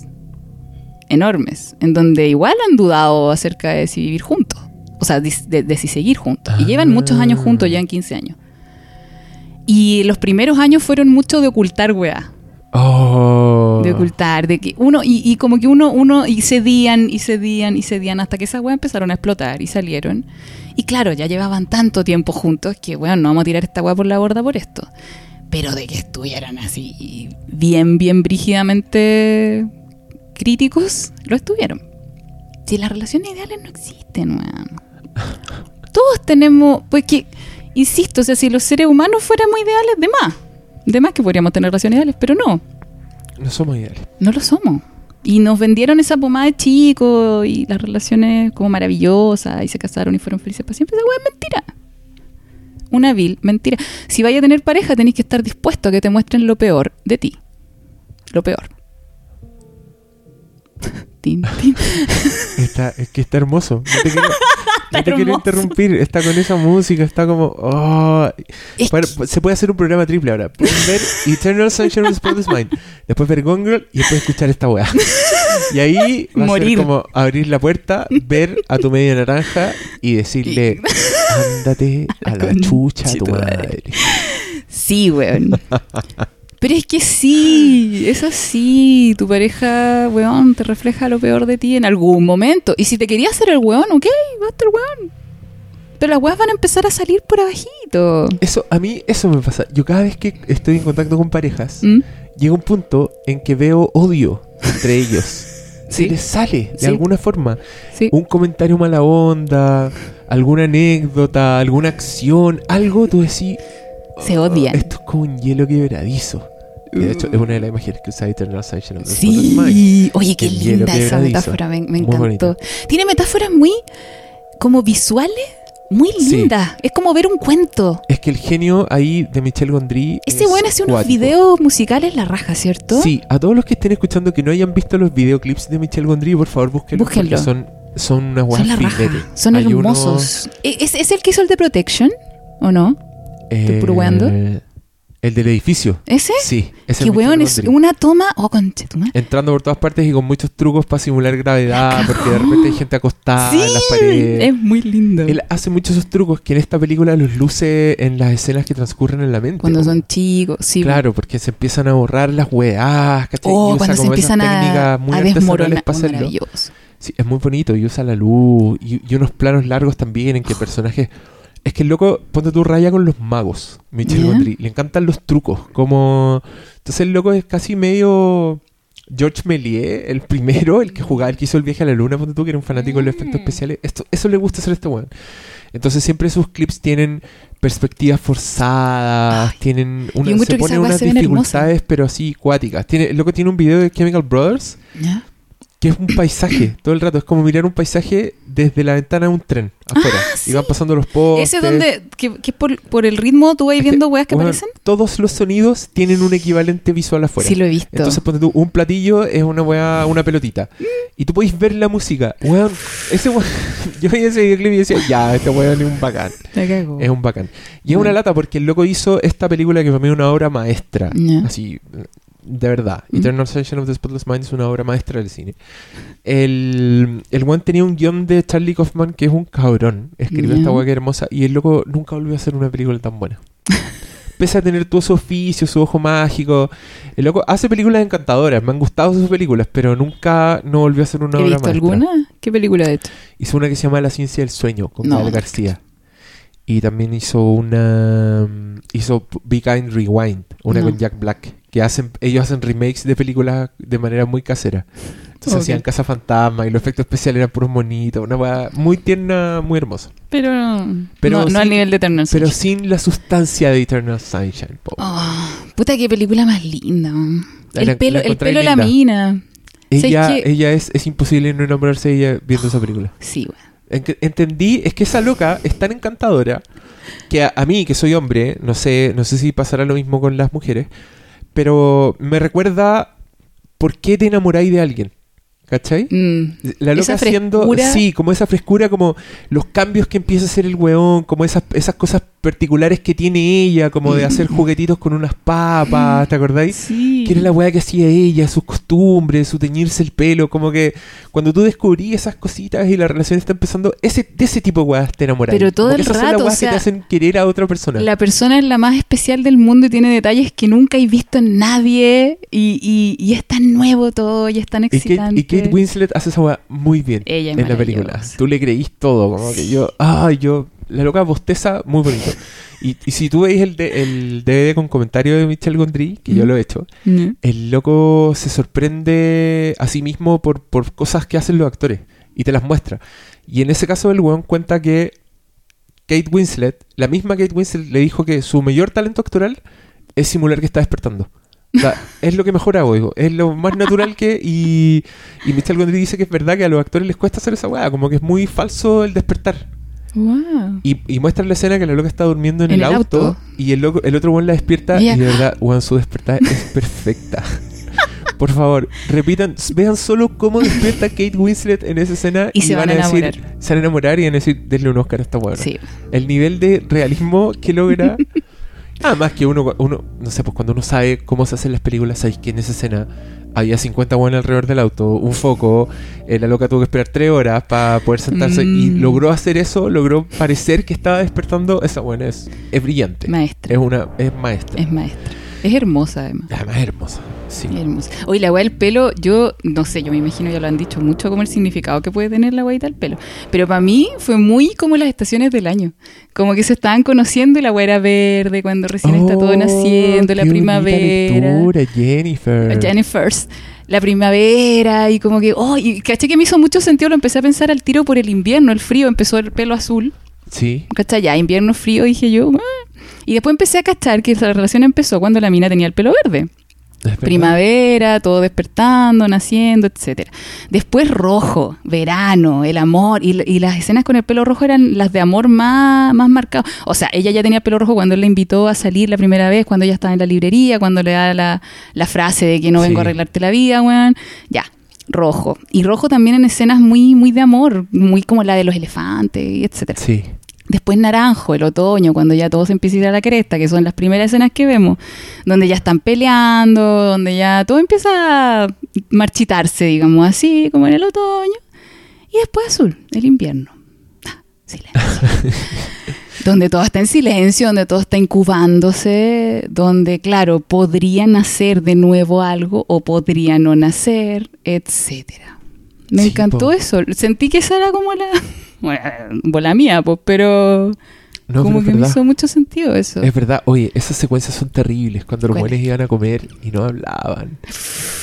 enormes, en donde igual han dudado acerca de si vivir juntos, o sea, de, de- de si seguir juntos. Y llevan muchos años juntos, ya en 15 años. Y los primeros años fueron mucho de ocultar weá. Oh. De ocultar, de que uno, y, y como que uno, uno, y cedían, y cedían, y cedían, hasta que esas weas empezaron a explotar y salieron. Y claro, ya llevaban tanto tiempo juntos que, bueno, no vamos a tirar esta wea por la borda por esto. Pero de que estuvieran así, bien, bien brígidamente críticos, lo estuvieron. Si las relaciones ideales no existen, weón. Todos tenemos, pues que, insisto, o sea, si los seres humanos fuéramos ideales, de más. De más que podríamos tener relaciones ideales, pero no, No somos ideales. no lo somos. Y nos vendieron esa pomada de chico y las relaciones como maravillosas y se casaron y fueron felices para siempre. Esa weá es mentira. Una vil mentira. Si vaya a tener pareja, tenéis que estar dispuesto a que te muestren lo peor de ti. Lo peor. Tin, tin. Está, es que está hermoso. No te quiero, no te quiero interrumpir. Está con esa música, está como. oh. Es se puede hacer un programa triple ahora. Pueden ver Eternal Sunshine of the Spotless Mind. Después ver Gone Girl y después escuchar esta weá. Y ahí va a ser como abrir la puerta, ver a tu media naranja y decirle: Ándate a la chucha a tu madre. Sí, weón. Pero es que sí, es así. Tu pareja, weón, te refleja lo peor de ti en algún momento. Y si te quería hacer el weón, ok, va a estar weón. Pero las weas van a empezar a salir por abajito. Eso, a mí, eso me pasa. Yo cada vez que estoy en contacto con parejas, ¿Mm? llega un punto en que veo odio entre ellos. Se Sí. les sale de Sí. alguna forma. Sí. Un comentario mala onda, alguna anécdota, alguna acción, algo, tú decís. Se "Oh, odian. Esto es como un hielo quebradizo. De hecho, es una de las imágenes que usa Eternal Sunshine. Sí, oye, qué El linda esa metáfora, me, me encantó. bonita. Tiene metáforas muy como visuales, muy Sí. lindas. Es como ver un cuento. Es que el genio ahí de Michel Gondry. Ese es weón hace unos videos musicales la raja, ¿cierto? Sí, a todos los que estén escuchando que no hayan visto los videoclips de Michel Gondry, por favor búsquenlos. Búsquenlo. Son, son unas Son la raja. Son hermosos. ¿E- ¿Es, es el que hizo el de Protection? ¿O no? eh, puro weando? El del edificio. ¿Ese? Sí, ese weón es una toma. Oh, conche tu madre. Entrando por todas partes y con muchos trucos para simular gravedad, porque de repente hay gente acostada Sí, en las paredes. es muy lindo. Él hace muchos esos trucos que en esta película los luce en las escenas que transcurren en la mente. Cuando son chicos, sí. Claro, porque se empiezan a borrar las weás, ¿cachai? Oh, y usa cuando se como esas empiezan a, técnicas muy a desmoronar. para Oh, hacerlo. maravilloso. Sí, es muy bonito y usa la luz y, y unos planos largos también en que personajes... Es que el loco, ponte tu raya con los magos, Michel Ya. Gondry. Le encantan los trucos, como... Entonces el loco es casi medio... George Méliès, el primero, el que jugaba, el que hizo el viaje a la luna, ponte tú, que era un fanático de los efectos Mm. especiales. Esto, eso le gusta hacer a este weón. Entonces siempre sus clips tienen perspectivas forzadas, tienen una, se que pone esas weas unas dificultades, pero así cuáticas. Tiene, el loco tiene un video de Chemical Brothers ¿Ya? que es un paisaje todo el rato. Es como mirar un paisaje desde la ventana de un tren afuera. Y van pasando los postes. Ah, Ese donde, que, que por, por el ritmo tú vas Es viendo weas que weón, aparecen. Todos los sonidos tienen un equivalente visual afuera. Sí, lo he visto. Entonces, ponte tú, un platillo es una weá, una pelotita. Y tú podéis ver la música. Weón, ese weón, yo veía ese videoclip y decía, ya, este weón es un bacán. Cago. Es un bacán. Y es una Mm. lata porque el loco hizo esta película que para mí es una obra maestra. Así, de verdad. Mm. Eternal Sunshine of the Spotless Mind es una obra maestra del cine. El, el weón tenía un guion de Charlie Kaufman que es un cabrón. Escribió Ya. esta que hermosa. Y el loco nunca volvió a hacer una película tan buena. Pese a tener todo su oficio, su ojo mágico. El loco hace películas encantadoras. Me han gustado sus películas, pero nunca no volvió a hacer una ¿He obra visto maestra. alguna? ¿Qué película de hecho? Hizo una que se llama La ciencia del sueño con No, Gael. García. Y también hizo una. mm, Hizo Be Kind Rewind, una No. con Jack Black. Que hacen, ellos hacen remakes de películas de manera muy casera. Entonces Ok. hacían Casa Fantasma y los efectos especiales eran puros monitos. Una weá muy tierna, muy hermosa. Pero, Pero no, no sí- al nivel de Eternal Pero Sunshine. sin la sustancia de Eternal Sunshine. Oh, puta, qué película más linda. La- El pelo, la el pelo la mina. ella ella es, es imposible no enamorarse de ella viendo esa película. Sí, weón. Entendí, es que esa loca es tan encantadora que a, a mí, que soy hombre, no sé, no sé si pasará lo mismo con las mujeres, pero me recuerda por qué te enamoráis de alguien. ¿Cachai? Mm. La loca haciendo, sí, como esa frescura, como los cambios que empieza a hacer el weón, como esas, esas cosas particulares que tiene ella, como de hacer juguetitos con unas papas, ¿te acordáis? Sí. que era la weá que hacía ella, sus costumbres, su teñirse el pelo, como que cuando tú descubrí esas cositas y la relación está empezando, ese, de ese tipo de weas te enamoras. Pero todo Como el esas son las rato, weas o sea, que te hacen querer a otra persona. La persona es la más especial del mundo y tiene detalles que nunca he visto en nadie. Y, y, y es tan nuevo todo y es tan y, Kate, excitante. y Kate Winslet hace esa weá muy bien Ella es en la película. Tú le creís todo, como que yo, ay, yo, la loca bosteza, muy bonito. Y, y si tú veis el, de- el DVD con comentario de Michel Gondry, que yo Mm. lo he hecho, Mm. el loco se sorprende a sí mismo por, por cosas que hacen los actores y te las muestra. Y en ese caso el weón cuenta que Kate Winslet, la misma Kate Winslet le dijo que su mayor talento actoral es simular que está despertando. O sea, es lo que mejor hago, digo. Es lo más natural que. Y, y Michelle Gondry dice que es verdad que a los actores les cuesta hacer esa weá. Como que es muy falso el despertar. Wow. Y, y muestra la escena que la loca está durmiendo en, En el, el auto, auto. y el, loco, el otro weón la despierta y de verdad, weón, su despertar es perfecta. Por favor, repitan, vean solo cómo despierta Kate Winslet en esa escena Y se van a decir, enamorar. se van a enamorar y van a decir, denle un Oscar a esta. Sí. El nivel de realismo que logra. Además que uno, uno, no sé, pues cuando uno sabe cómo se hacen las películas, sabéis que en esa escena había 50 buenas alrededor del auto, un foco, eh, la loca tuvo que esperar 3 horas para poder sentarse y Mm. logró hacer eso, logró parecer que estaba despertando. Esa buena es, es brillante. Maestra. Es una, es maestra. Es maestra. Es hermosa, además. Además es hermosa. Sí. Es hermosa. Oye, la weá del pelo, yo no sé, yo me imagino, ya lo han dicho mucho, como el significado que puede tener la weá del pelo. Pero para mí fue muy como las estaciones del año. Como que se estaban conociendo y la weá era verde cuando recién está todo Oh, naciendo, la primavera. lectura, Jennifer. Jennifer's. La primavera y como que, oh, y caché que me hizo mucho sentido, lo empecé a pensar al tiro por el invierno, el frío, empezó el pelo azul, Sí. ¿cachai? Ya, invierno frío, dije yo, "Ah". Y después empecé a cachar que la relación empezó cuando la mina tenía el pelo verde. Primavera, todo despertando, naciendo, etcétera. Después rojo, verano, el amor. Y, y las escenas con el pelo rojo eran las de amor más, más marcadas. O sea, ella ya tenía pelo rojo cuando él la invitó a salir la primera vez, cuando ella estaba en la librería, cuando le da la, la frase de que no vengo Sí. a arreglarte la vida, weón. Ya, rojo. Y rojo también en escenas muy, muy de amor, muy como la de los elefantes, etcétera. Sí. Después naranjo, el otoño, cuando ya todo se empieza a ir a la cresta, que son las primeras escenas que vemos, donde ya están peleando, donde ya todo empieza a marchitarse, digamos así, como en el otoño. Y después azul, el invierno. Ah, silencio. donde todo está en silencio, donde todo está incubándose, donde, claro, podría nacer de nuevo algo o podría no nacer, etcétera. Me Sí, encantó po. eso. Sentí que esa era como la... Bueno, la mía, pues, pero... No, como que me verdad. hizo mucho sentido eso. Es verdad, oye, esas secuencias son terribles cuando los buenos iban a comer y no hablaban.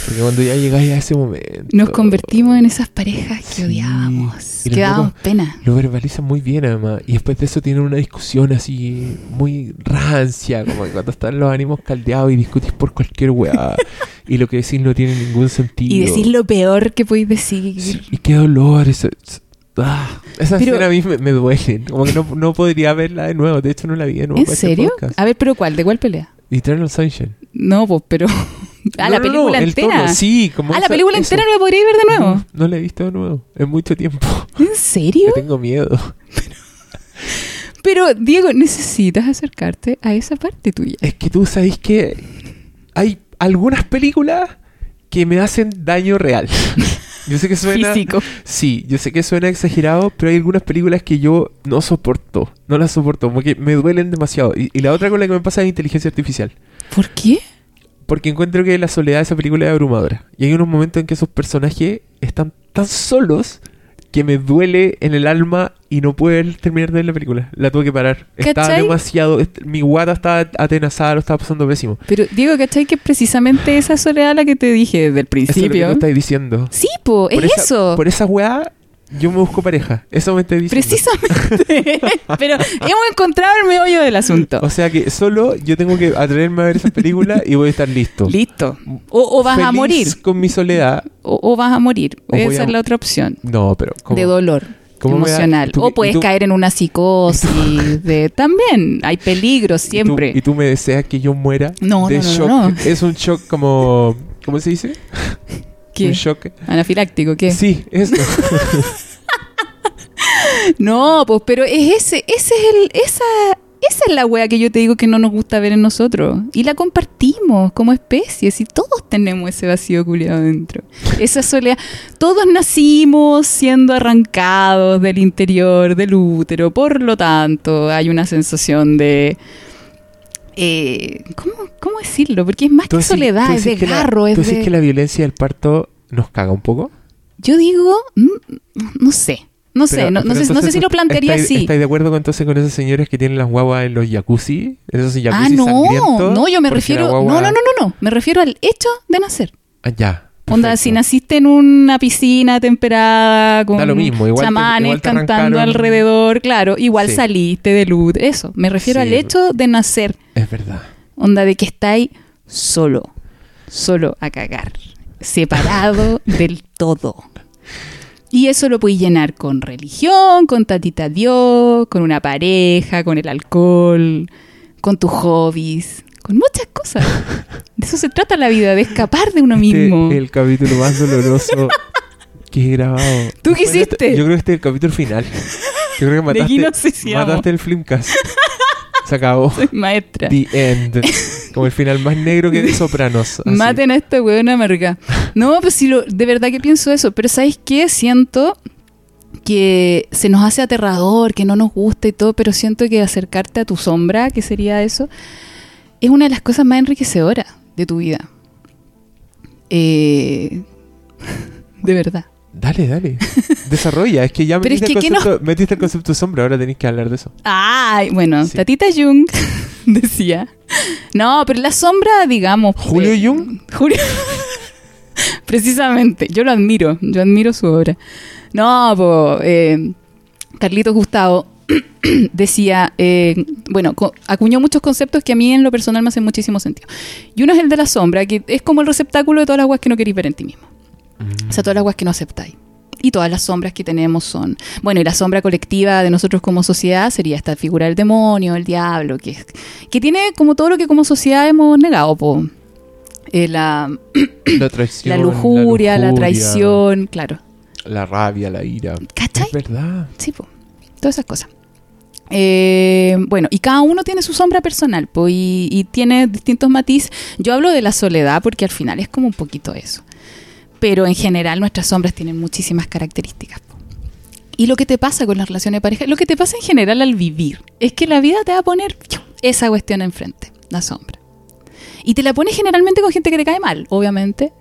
Porque cuando ya llegáis a ese momento. Nos convertimos en esas parejas que Sí. odiábamos, Y que dábamos pena. Lo verbalizan muy bien, además. Y después de eso tienen una discusión así muy rancia, como que cuando están los ánimos caldeados y discutís por cualquier weá. y lo que decís no tiene ningún sentido. Y decir lo peor que podéis decir. Sí, y qué dolor. Eso, ah, esa Pero- escena a mí me, me duele. Como que no, no podría verla de nuevo. De hecho, no la vi de nuevo. ¿En este serio? podcast. A ver, pero ¿cuál? ¿De cuál pelea? Eternal Sunshine. No, pues, pero... No, la no, película el entera. sí, como ah, la película eso. entera no la podría ver de nuevo. No, no la he visto de nuevo. En mucho tiempo. ¿En serio? Yo tengo miedo. Pero, Diego, necesitas acercarte a esa parte tuya. Es que tú sabes que hay algunas películas que me hacen daño real. Yo sé que suena. Físico. Sí, yo sé que suena exagerado, pero hay algunas películas que yo no soporto. No las soporto, porque me duelen demasiado. Y, y la otra con la que me pasa es inteligencia artificial. ¿Por qué? Porque encuentro que la soledad de esa película es abrumadora. Y hay unos momentos en que esos personajes están tan solos que me duele en el alma y no puedo terminar de ver la película. La tuve que parar. Estaba demasiado. est- Mi guata estaba atenazada, lo estaba pasando pésimo. Pero, Diego, ¿cachai? Que precisamente esa soledad la que te dije desde el Eso es lo que principio. tú estás diciendo. Sí, po, Por es esa- eso. Por esa weá, yo me busco pareja. Eso me estás diciendo. Precisamente. Pero hemos encontrado el meollo del asunto. O sea que solo yo tengo que atreverme a ver esa película y voy a estar listo. Listo. O, o vas a morir. con mi soledad. O, o vas a morir. O Esa a- es la otra opción. No, pero. ¿cómo? De dolor. ¿Cómo me da- emocional. o puedes tú- caer en una psicosis. de También hay peligros ¿Y tú- siempre. ¿Y tú, me deseas que yo muera? No, de no, no, shock. no, no. Es un shock como. ¿Cómo se dice? ¿Qué? Un shock. Anafiláctico, ¿qué? Sí, eso. No, pues, pero es ese, ese es el, esa, esa es la wea que yo te digo que no nos gusta ver en nosotros. Y la compartimos como especie, y todos tenemos ese vacío culiado dentro. Esa soledad. Todos nacimos siendo arrancados del interior del útero, por lo tanto, hay una sensación de. Eh, ¿cómo, ¿Cómo decirlo? Porque es más que decís- soledad, es decís de que la- es ¿Tú decís de. que la violencia del parto nos caga un poco? Yo digo, mm, no sé. No sé, no, sé, no sé entonces si lo plantearía estáis- así. ¿Estáis de acuerdo con, entonces con esos señores que tienen las guaguas en los jacuzzi? Esos jacuzzi Ah, no, no, yo me refiero. guagua- No, no, no, no, no. Me refiero al hecho de nacer. Ah, ya. Onda, si naciste en una piscina temperada con Da lo mismo, igual te- chamanes igual te cantando alrededor, claro, igual Sí. saliste de luz. Eso, me refiero Sí. al hecho de nacer. Es verdad. Onda, de que estáis solo. solo a cagar, separado del todo. Y eso lo puedes llenar con religión, con tatita Dios, con una pareja, con el alcohol, con tus hobbies, con muchas cosas. De eso se trata la vida, de escapar de uno Este mismo. es el capítulo más doloroso que he grabado. ¿Tú qué Bueno, hiciste? Yo creo que este es el capítulo final. Yo creo que mataste, si mataste el Flimcast. Se acabó. Soy maestra. The End. Como el final más negro que de Sopranos. así. Maten a esta weona amarga. No, pues sí, lo, de verdad que pienso eso. Pero ¿sabes qué? Siento que se nos hace aterrador, que no nos gusta y todo, pero siento que acercarte a tu sombra, que sería eso, es una de las cosas más enriquecedoras de tu vida. Eh, de verdad. Dale, dale. Desarrolla. Es que ya Pero es metiste, que, el ¿qué concepto, metiste el concepto sombra. Ahora tenéis que hablar de eso. Ay, bueno, Sí. Tatita Jung decía. No, pero la sombra, digamos. ¿Julio eh, Jung? Julio. Precisamente, yo lo admiro, yo admiro su obra. No, pues, eh, Carlitos Gustavo decía, eh, bueno, acuñó muchos conceptos que a mí en lo personal me hacen muchísimo sentido. Y uno es el de la sombra, que es como el receptáculo de todas las guas que no queréis ver en ti mismo. O sea, todas las guas que no aceptáis. Y todas las sombras que tenemos son. Bueno, y la sombra colectiva de nosotros como sociedad sería esta figura del demonio, el diablo, que, es- que tiene como todo lo que como sociedad hemos negado, po. Eh, la, La traición. la lujuria, la, traición, claro. La rabia, la ira. ¿Cachai? Es verdad. Sí, po. todas esas cosas. Eh, bueno, y cada uno tiene su sombra personal, po, y, y tiene distintos matices. Yo hablo de la soledad porque al final es como un poquito eso. Pero en general nuestras sombras tienen muchísimas características. po. Y lo que te pasa con las relaciones de pareja, lo que te pasa en general al vivir, es que la vida te va a poner esa cuestión enfrente, la sombra. Y te la pone generalmente con gente que te cae mal, obviamente.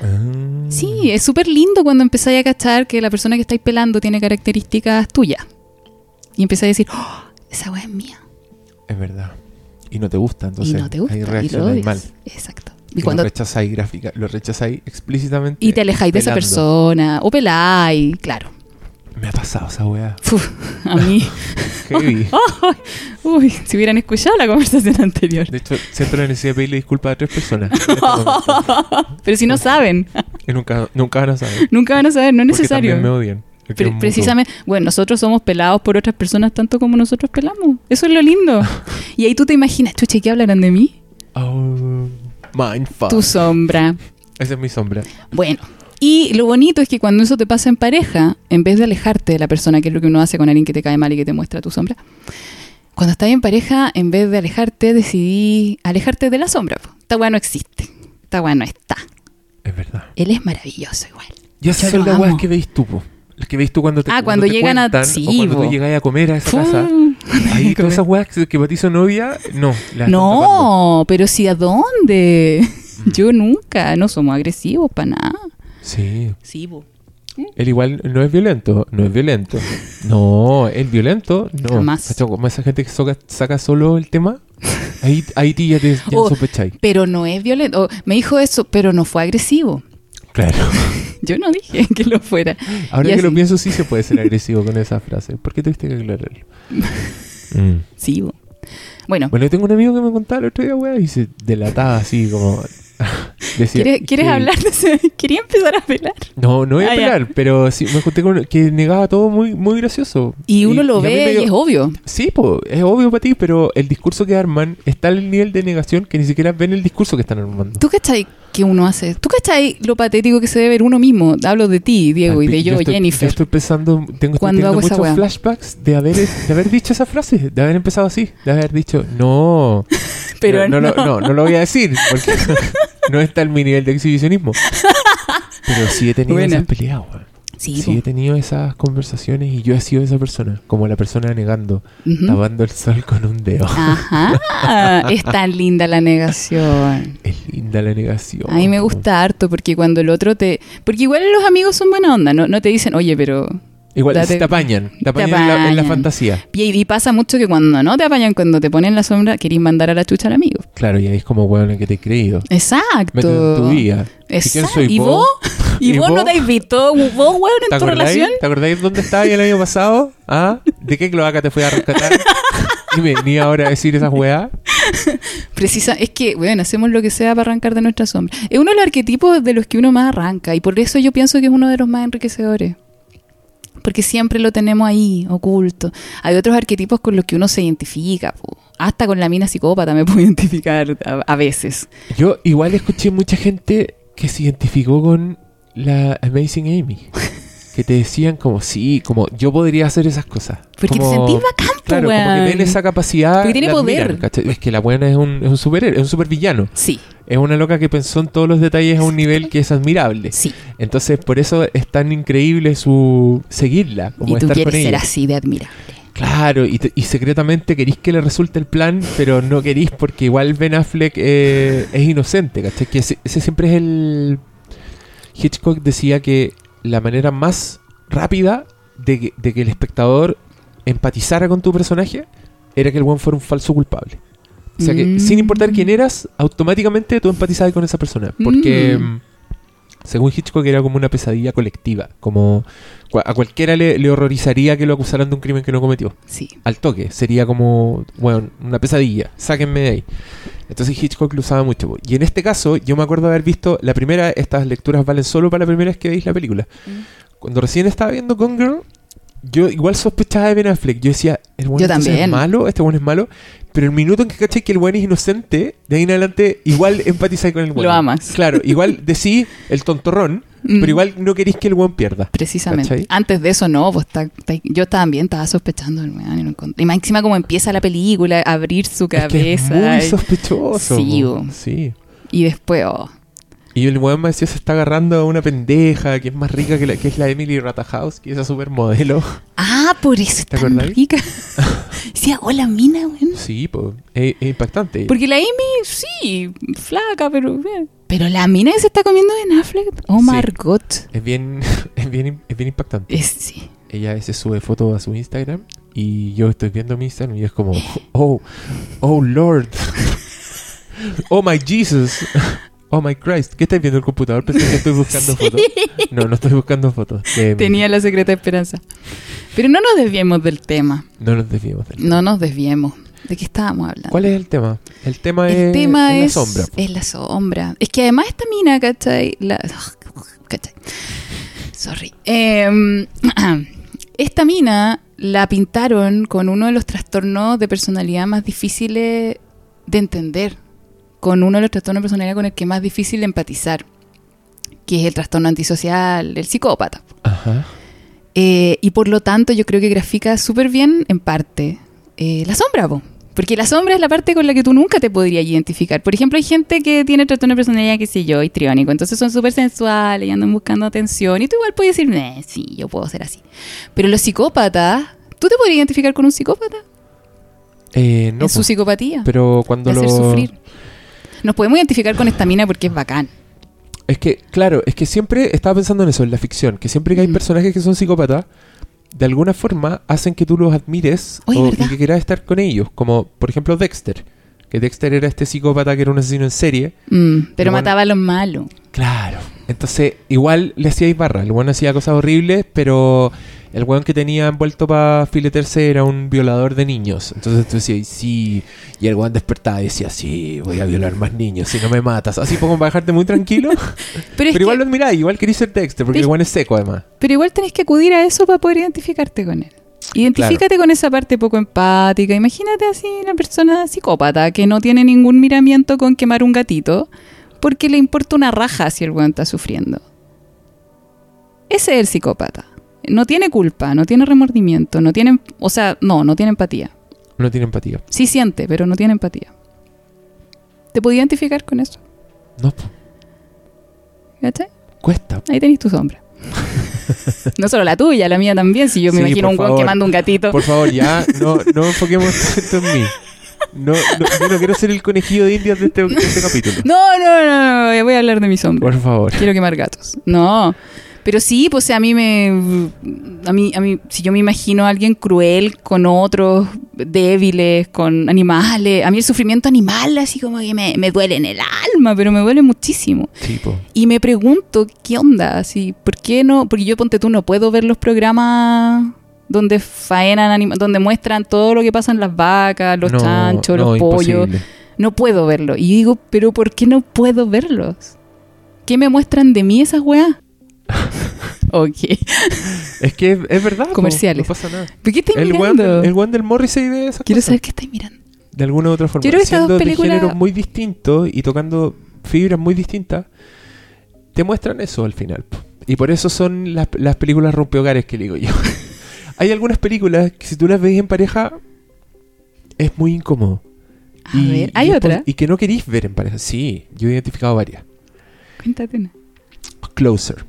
Ah. Sí, es súper lindo cuando empezáis a cachar que la persona que estáis pelando tiene características tuyas. Y empezáis a decir, oh, esa weá es mía. Es verdad. Y no te gusta, entonces. y no te gusta. Ahí y lo reaccionas mal. Exacto. Y Y, cuando, lo rechazáis gráfica, lo rechazáis explícitamente. y te alejáis de esa persona. O peláis, claro. Me ha pasado esa weá. Uf, a mí. Heavy. Uy, si hubieran escuchado la conversación anterior. De hecho, siento la necesidad de pedirle disculpas a tres personas. este. Pero si no saben, nunca, nunca van a saber. nunca van a saber, no es Porque necesario. también me odian. Pre- precisamente, bueno, nosotros somos pelados por otras personas tanto como nosotros pelamos. Eso es lo lindo. Y ahí tú te imaginas, chuche, ¿qué hablarán de mí? Oh, mindfuck. Tu sombra. Esa es mi sombra. Bueno, y lo bonito es que cuando eso te pasa en pareja, en vez de alejarte de la persona, que es lo que uno hace con alguien que te cae mal y que te muestra tu sombra, cuando estás en pareja, en vez de alejarte, decidí alejarte de la sombra. Esta weá no existe. Esta weá no está. Es verdad. Él es maravilloso igual. Yo las weas amo. que veis tú, po. Las que veis tú cuando te Ah, cuando te llegan a- cuentan, sí, o cuando tú llegas a comer a esa Fu- casa. Ahí todas esas weas que, que para ti son obvias, no. las. No, pero si a dónde? Mm. Yo nunca, no somos agresivos para nada. Sí. Sí, po. Él igual no es violento, no es violento. No, el violento, no. Jamás. Como esa gente que soca- saca solo el tema, ahí, ahí ti ya te ya Oh. sospecháis. Pero no es violento. Oh, me dijo eso, pero no fue agresivo. Claro. Yo no dije que lo fuera. Ahora Y que lo pienso, sí se puede ser agresivo con esa frase. ¿Por qué tuviste que aclararlo? Mm. Sí. Bueno, Bueno, yo tengo un amigo que me contaba el otro día, weá, y se delataba así como. decía ¿quieres, ¿quieres que- hablar? Quería empezar a pelar. No, no voy a Ah, ya. pelar, pero sí me junté con que negaba todo muy, muy gracioso. Y uno lo a mí ve y es obvio. Sí, po, es obvio para ti, pero el discurso que arman está al nivel de negación que ni siquiera ven el discurso que están armando. ¿Tú cachai que uno hace? ¿Tú cachai lo patético que se debe ver uno mismo? Hablo de ti, Diego, y Al de pi- yo, estoy, Jennifer. Yo estoy pensando, tengo estoy teniendo muchos flashbacks de haber, de haber dicho esa frase, de haber empezado así, de haber dicho, no, Pero no, no. no, lo- no, no lo voy a decir, porque no está en mi nivel de exhibicionismo. Pero sí he tenido esas peleas, weón. Sí, Sí he tenido esas conversaciones y yo he sido esa persona, como la persona negando. Ujú. tapando el sol con un dedo. Ajá. Es tan linda la negación. Es linda la negación. A mí me gusta harto porque cuando el otro te... Porque igual los amigos son buena onda, no, no te dicen, oye, pero... Igual, Date- te apañan, te te apañan, en la- En, la, apañan. fantasía. Y, y pasa mucho que cuando no te apañan, cuando te ponen la sombra, querís mandar a la chucha al amigo. Claro, y ahí es como, weón, en que te he creído. Exacto. Métete en tu vida. ¿Y quién Exacto. soy ¿Y vos? ¿Y, ¿Y vos, no te has visto? ¿Vos, weón, ¿Te en tu relación? ¿Te acordáis dónde estabas el año pasado? ¿Ah? ¿De qué cloaca te fui a rescatar? Y me venía ahora a decir esas weas. Precisa, es que, bueno, hacemos lo que sea para arrancar de nuestra sombra. Es uno de los arquetipos de los que uno más arranca y por eso yo pienso que es uno de los más enriquecedores. Porque siempre lo tenemos ahí, oculto. Hay otros arquetipos con los que uno se identifica. po. Hasta con la mina psicópata me puedo identificar a, a veces. Yo igual escuché mucha gente que se identificó con la Amazing Amy. Que te decían como, sí, como yo podría hacer esas cosas. Porque te Como- sentís bacán, Claro, como que ven esa capacidad. Porque tiene admiran, poder. es que la buena es un, es un superhéroe, es un supervillano. Sí, Es una loca que pensó en todos los detalles a un nivel que es admirable. sí. Entonces, por eso es tan increíble su seguirla, como y tú estar quieres con ser así de admirable. Claro, y, te- y secretamente querís que le resulte el plan, pero no querís porque igual Ben Affleck eh, es inocente, ¿cachai? Que ese, ese siempre es el... Hitchcock decía que la manera más rápida de que, de que el espectador empatizara con tu personaje era que el buen fuera un falso culpable. O sea que Mm. sin importar quién eras, automáticamente tú empatizabas con esa persona. Porque... Mm. mm, Según Hitchcock era como una pesadilla colectiva, como a cualquiera le, le horrorizaría que lo acusaran de un crimen que no cometió Sí. al toque. Sería como, bueno, una pesadilla. Sáquenme de ahí. Entonces Hitchcock lo usaba mucho. Y en este caso, yo me acuerdo haber visto la primera, estas lecturas valen solo para la primera vez que veis la película. Cuando recién estaba viendo Gone Girl, yo igual sospechaba de Ben Affleck. Yo decía, el también. es malo, este bueno es malo. Pero el minuto en que caché que el buen es inocente, de ahí en adelante, igual empatizáis con el bueno. Lo amas. Claro, igual decís el tontorrón, Mm. pero igual no queréis que el buen pierda. Precisamente. ¿Cachai? Antes de eso, no, pues está- está- yo también estaba sospechando del weón y más encima como empieza la película, abrir su Es que es cabeza. muy y- sospechoso. Sí, bo. sí. y después, oh, Y el weón me decía se está agarrando a una pendeja que es más rica que la que es la Emily Ratajhouse, que es esa supermodelo. Ah, por eso es ¿Te tan rica. Decía, hola mina, weón. Sí, pues, es, es impactante. Porque la Amy, sí, flaca, pero bien. Pero la mina que se está comiendo de Affleck, oh Sí. Margot. Es bien, es bien, es bien impactante. Es, sí. Ella se sube fotos a su Instagram y yo estoy viendo mi Instagram y es como, oh, oh Lord, oh my Jesus, oh my Christ. ¿Qué estás viendo el computador? Pensé que estoy buscando fotos. No, no estoy buscando fotos. Tenía la secreta esperanza. Pero no nos desviemos del tema. No nos desviemos del No nos desviemos. ¿De qué estábamos hablando? ¿Cuál es el tema? El tema El es, tema es es, la sombra. es la sombra. Es que además esta mina, ¿cachai? La, ¿cachai? Sorry. Em, esta mina la pintaron con uno de los trastornos de personalidad más difíciles de entender. Con uno de los trastornos de personalidad con el que es más difícil empatizar. Que es el trastorno antisocial, el psicópata. Ajá. Eh, y por lo tanto yo creo que grafica súper bien, en parte, eh, la sombra, po. Porque la sombra es la parte con la que tú nunca te podrías identificar. Por ejemplo, hay gente que tiene trastorno de personalidad, qué sé yo, histriónico. Entonces son súper sensuales y andan buscando atención. Y tú igual puedes decir, "Eh, sí, yo puedo ser así. Pero los psicópatas, ¿tú te podrías identificar con un psicópata? Eh, no, en su psicopatía. pero cuando lo... sufrir. Nos podemos identificar con esta mina porque es bacán. Es que, claro, es que siempre estaba pensando en eso, en la ficción, que siempre que hay Mm. personajes que son psicópatas, de alguna forma hacen que tú los admires Oye, o, y que quieras estar con ellos, como por ejemplo Dexter, que Dexter era este psicópata que era un asesino en serie. Mm, pero bueno. mataba a los malos. Claro. Entonces, igual le hacía barra, el weón hacía cosas horribles, pero el weón que tenía envuelto para fileterse era un violador de niños. Entonces tú decías, sí, y el weón despertaba y decía, sí, voy a violar más niños si no me matas. Así como para dejarte muy tranquilo. Pero, Pero igual que- lo admiráis, igual queréis ser Dexter, porque Pero- el weón es seco además. Pero igual tenés que acudir a eso para poder identificarte con él. Identifícate con esa parte poco empática. Imagínate así una persona psicópata que no tiene ningún miramiento con quemar un gatito porque le importa una raja si el weón está sufriendo. Ese es el psicópata. No tiene culpa, no tiene remordimiento, no tiene... O sea, no, no tiene empatía. No tiene empatía. Sí siente, pero no tiene empatía. ¿Te podía identificar con eso? No, ¿Cachai? cuesta. Ahí tenés tu sombra. no solo la tuya, la mía también. Si yo me Sí, imagino un favor. quemando un gatito. Por favor, ya no, no enfoquemos esto en mí. No, no, yo no quiero ser el conejillo de indias de este, de este capítulo. No, no, no, no, voy a hablar de mi sombra. Por favor. Quiero quemar gatos. No. Pero sí, pues a mí me. A mí, a mí, si yo me imagino a alguien cruel con otros débiles, con animales. A mí el sufrimiento animal, así como que me, me duele en el alma, pero me duele muchísimo. Sí, po. Y me pregunto, ¿qué onda? Así, ¿Por qué no? Porque yo, ponte tú, no puedo ver los programas donde faenan donde muestran todo lo que pasa en las vacas, los No, chanchos, no, los pollos. imposible. No puedo verlo. Y digo, pero ¿por qué no puedo verlos? ¿Qué me muestran de mí esas weas? Ok. Es que es, es verdad. po, Comerciales. No pasa nada. ¿Por qué estoy El mirando? el weón del Morrissey ve esas Quiero cosas. saber qué estáis mirando. De alguna u otra forma. Yo creo que estas Siendo dos de películas- géneros muy distintos y tocando fibras muy distintas, te muestran eso al final. po. Y por eso son las, las películas rompehogares que le digo yo. Hay algunas películas que si tú las ves en pareja, es muy incómodo. A ver, ¿hay es otra? y que no queréis ver en pareja. Sí, yo he identificado varias. Cuéntate. Closer.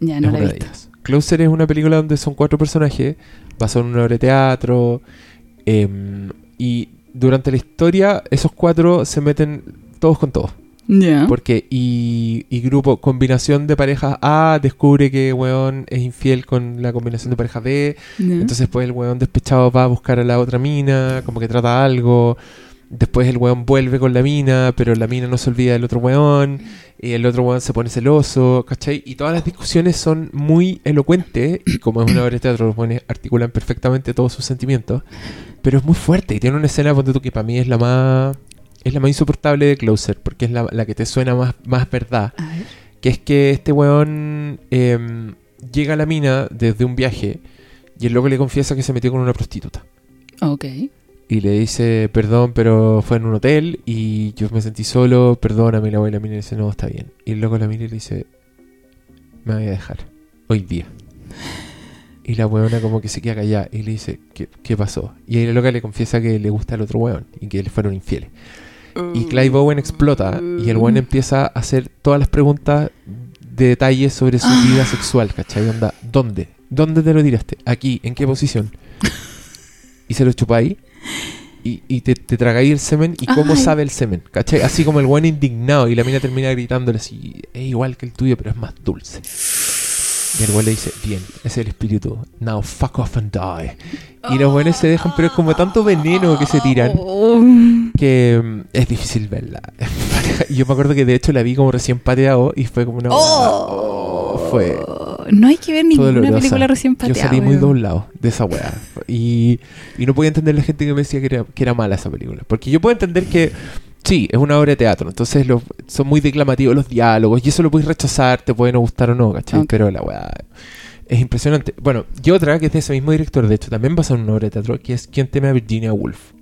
Ya, no es la he de visto. ellas. Closer es una película donde son cuatro personajes, basada en una obra de teatro. em, y durante la historia, esos cuatro se meten todos con todos. Ya. Porque, y, y grupo, combinación de parejas A descubre que weón es infiel con la combinación de pareja B. Entonces después el weón despechado va a buscar a la otra mina, como que trata algo. Después el weón vuelve con la mina, pero la mina no se olvida del otro weón. Y el otro weón se pone celoso, ¿cachai? Y todas las discusiones son muy elocuentes. Y como es una obra de teatro, los weones articulan perfectamente todos sus sentimientos. Pero es muy fuerte. Y tiene una escena, ponte tú, que para mí es la más... Es la más insoportable de Closer, porque es la, la que te suena más, más verdad. Que es que este weón em, llega a la mina desde un viaje y el loco le confiesa que se metió con una prostituta. Ok. Y le dice, perdón, pero fue en un hotel y yo me sentí solo, perdóname. Y la, la mina le dice, no, está bien. Y el loco la mira y le dice, me voy a dejar, hoy día. Y la weona como que se queda callada y le dice, ¿qué, qué pasó? Y ahí la loca le confiesa que le gusta al otro weón y que le fueron infieles. Y Clive Owen explota y el weón empieza a hacer todas las preguntas de detalles sobre su vida sexual, ¿cachai? Onda, ¿dónde? ¿Dónde te lo tiraste? ¿Aquí? ¿En qué posición? Y se lo chupa ahí. Y, y te, te tragáis el semen. ¿Y cómo Ay. sabe el semen? ¿Cachai? Así como el weón indignado. Y la mina termina gritándole así: Es igual que el tuyo, pero es más dulce. Y el weón le dice: Bien, ese es el espíritu. Now fuck off and die. Y los weones se dejan, pero es como tanto veneno que se tiran que mm, es difícil verla. Yo me acuerdo que de hecho la vi como recién pateado y fue como una. oh, fue. No hay que ver ninguna dolorosa. película recién Yo pateada. salí muy doblado de esa weá. Y, y no podía entender la gente que me decía que era, que era mala esa película. Porque yo puedo entender que. Sí, es una obra de teatro, entonces los, son muy declamativos los diálogos y eso lo puedes rechazar, te puede no gustar o no, ¿cachai? Pero la weá es impresionante. Bueno, y otra que es de ese mismo director, de hecho, también basada en una obra de teatro, que es Quien teme a Virginia Woolf.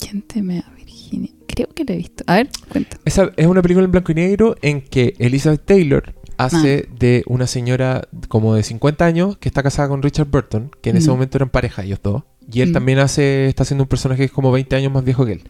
¿Quién teme a Virginia? Creo que la he visto. A ver, cuenta. Esa es una película en blanco y negro en que Elizabeth Taylor hace Ah. de una señora como de 50 años que está casada con Richard Burton, que en ese Mm. momento eran pareja ellos dos. Y él Mm. también hace, está haciendo un personaje que es como 20 años más viejo que él.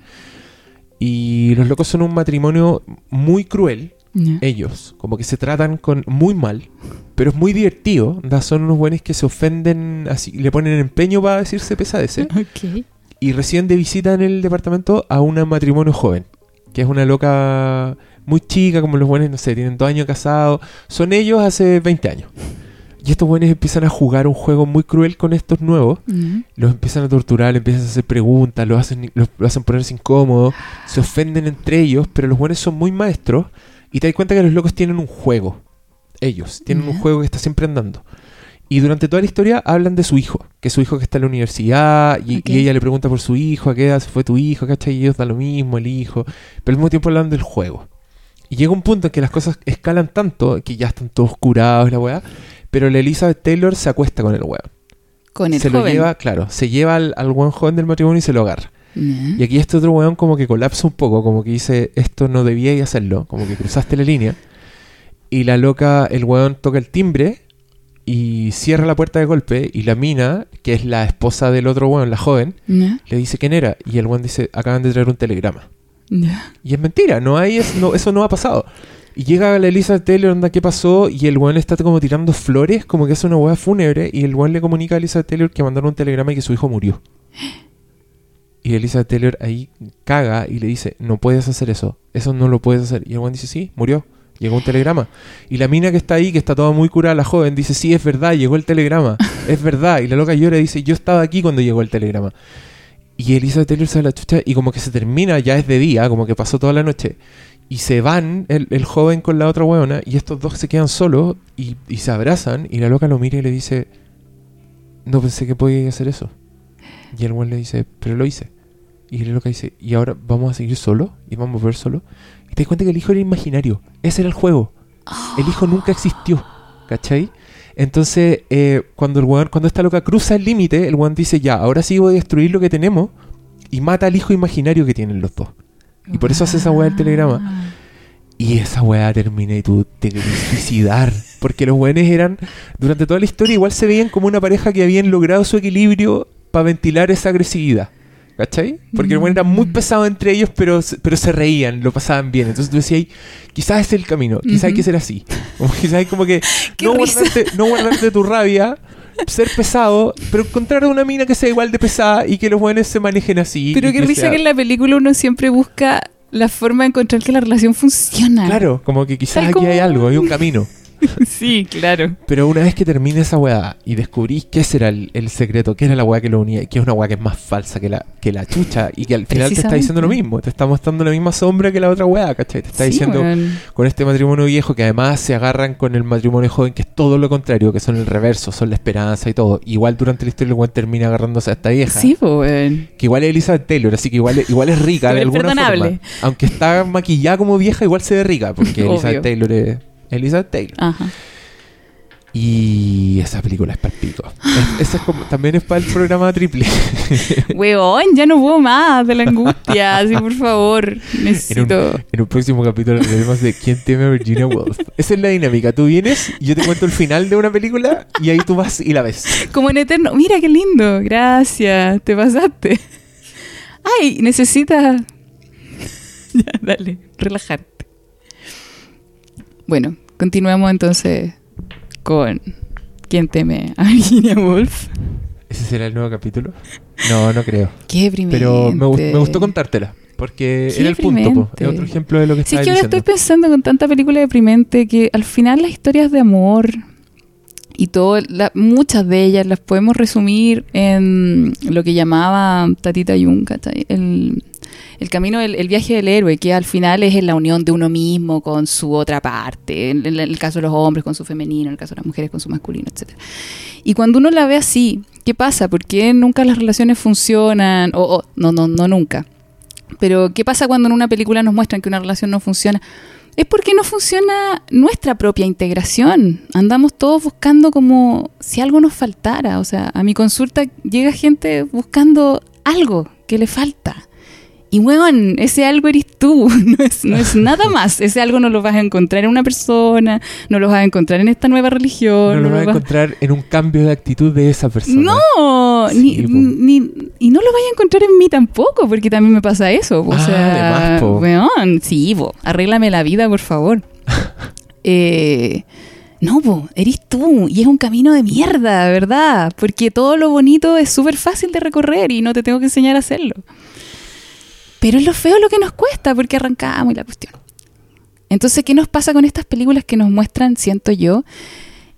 Y los locos son un matrimonio muy cruel, ellos, como que se tratan con muy mal, pero es muy divertido. Son unos buenos que se ofenden, así, le ponen empeño para decirse pesadeces y recién de visita en el departamento a un matrimonio joven, que es una loca muy chica, como los buenos, no sé, tienen dos años casados, son ellos hace 20 años. Y estos buenos empiezan a jugar un juego muy cruel con estos nuevos, Ya. los empiezan a torturar, les empiezan a hacer preguntas, los hacen, los, los hacen ponerse incómodos, se ofenden entre ellos, pero los buenos son muy maestros y te das cuenta que los locos tienen un juego. Ellos tienen un juego que está siempre andando. Y durante toda la historia hablan de su hijo, que es su hijo que está en la universidad, y ella le pregunta por su hijo, a qué edad se fue tu hijo, ¿cachai? Y ellos da lo mismo, el hijo, pero al mismo tiempo hablan del juego. Y llega un punto en que las cosas escalan tanto que ya están todos curados la weá, pero la Elizabeth Taylor se acuesta con el weón. Con el se joven. lo lleva, claro, se lleva al, al buen joven del matrimonio y se lo agarra. Y aquí este otro weón como que colapsa un poco, como que dice, esto no debíais hacerlo, como que cruzaste la línea. Y la loca, el weón toca el timbre y cierra la puerta de golpe y la mina, que es la esposa del otro weón, la joven, le dice quién era. Y el weón dice, acaban de traer un telegrama. Y es mentira, no hay, eso no ha pasado. Y llega la Elizabeth Taylor, onda, ¿qué pasó? Y el weón está como tirando flores, como que es una weá fúnebre. Y el weón le comunica a Elizabeth Taylor que mandaron un telegrama y que su hijo murió. Y Elizabeth Taylor ahí caga y le dice, no puedes hacer eso, eso no lo puedes hacer. Y el weón dice, sí, murió, llegó un telegrama. Y la mina que está ahí, que está toda muy curada, la joven, dice, sí, es verdad, llegó el telegrama, es verdad. Y la loca llora y dice, yo estaba aquí cuando llegó el telegrama. Y Elizabeth Taylor se da la chucha y como que se termina, ya es de día, como que pasó toda la noche. Y se van el, el joven con la otra weona y estos dos se quedan solos y, se abrazan y la loca lo mira y le dice, no pensé que podía hacer eso. Y el weón le dice, pero lo hice. Y el loca dice, y ahora vamos a seguir solo y vamos a ver solo. Y te das cuenta que el hijo era imaginario. Ese era el juego. El hijo nunca existió. ¿Cachai? Entonces, eh, cuando el weón, cuando esta loca cruza el límite, el weón dice, ya, ahora sí voy a destruir lo que tenemos. Y mata al hijo imaginario que tienen los dos. Y por eso hace esa weá del telegrama. Y esa weá termina y tú te suicidar. Porque los weones eran, durante toda la historia, igual se veían como una pareja que habían logrado su equilibrio para ventilar esa agresividad. ¿Cachai? Porque los weones eran muy pesados entre ellos, pero, se- pero se reían, lo pasaban bien. Entonces tú decías, quizás es el camino, quizás hay que ser así. Como, quizás hay como que no guardarte, no guardarte tu rabia, ser pesado, pero encontrar una mina que sea igual de pesada y que los buenos se manejen así. Pero qué que risa que en la película uno siempre busca la forma de encontrar que la relación funciona. Claro, como que quizás Tal aquí hay algo, hay un camino. sí, claro. Pero una vez que termine esa weá y descubrís qué será el, el secreto, qué era la weá que lo unía, que es una weá que es más falsa que la, que la chucha, y que al final te está diciendo lo mismo, te está mostrando la misma sombra que la otra weá, ¿cachai? Te está Sí, diciendo con este matrimonio viejo que además se agarran con el matrimonio joven, que es todo lo contrario, que son el reverso, son la esperanza y todo. Igual durante la historia el weón termina agarrándose a esta vieja. Sí, weón. Que igual es Elizabeth Taylor, así que igual, igual es rica de alguna perdonable. forma. Aunque está maquillada como vieja, igual se ve rica, porque. Elizabeth Taylor es Elizabeth Taylor. Ajá. Y esa película es para el pico. Es- esa es como- también es para el programa triple. Weón, ya no puedo más de la angustia. Así, por favor. En un, Necesito. en un próximo capítulo hablaremos de quién teme a Virginia Woolf. Esa es la dinámica. Tú vienes, yo te cuento el final de una película y ahí tú vas y la ves. Como en eterno. Mira qué lindo. Gracias. Te pasaste. Ay, necesitas. ya, dale. Relajarte. Bueno, continuemos entonces con. ¿Quién teme a Virginia Woolf? ¿Ese será el nuevo capítulo? No, no creo. Qué deprimente. Pero me, gust- me gustó contártela. Porque Qué era el punto. po. Es otro ejemplo de lo que Sí, estaba es que ahora estoy pensando con tanta película deprimente que al final las historias de amor y todo, la- muchas de ellas las podemos resumir en lo que llamaba Tatita ¿cachai? el, el camino, el, viaje del héroe, que al final es en la unión de uno mismo con su otra parte, en, en el caso de los hombres con su femenino, en el caso de las mujeres con su masculino, etc. Y cuando uno la ve así, ¿qué pasa? ¿Por qué nunca las relaciones funcionan? O, o- no, no, no nunca. Pero, ¿qué pasa cuando en una película nos muestran que una relación no funciona? Es porque no funciona nuestra propia integración. Andamos todos buscando como si algo nos faltara. O sea, a mi consulta llega gente buscando algo que le falta. Y, weón, ese algo eres tú. No es, no es nada más. Ese algo no lo vas a encontrar en una persona, no lo vas a encontrar en esta nueva religión. No lo vas a vas- encontrar en un cambio de actitud de esa persona. no, Sí, ni, ni- y no lo vaya a encontrar en mí tampoco, porque también me pasa eso. O Ah, sea, además, po. weón, sí, po, arréglame la vida, por favor. Eh, no, po, eres tú, y es un camino de mierda, ¿verdad? Porque todo lo bonito es súper fácil de recorrer y no te tengo que enseñar a hacerlo. Pero es lo feo lo que nos cuesta, porque arrancamos y la cuestión. Entonces, ¿qué nos pasa con estas películas que nos muestran, siento yo,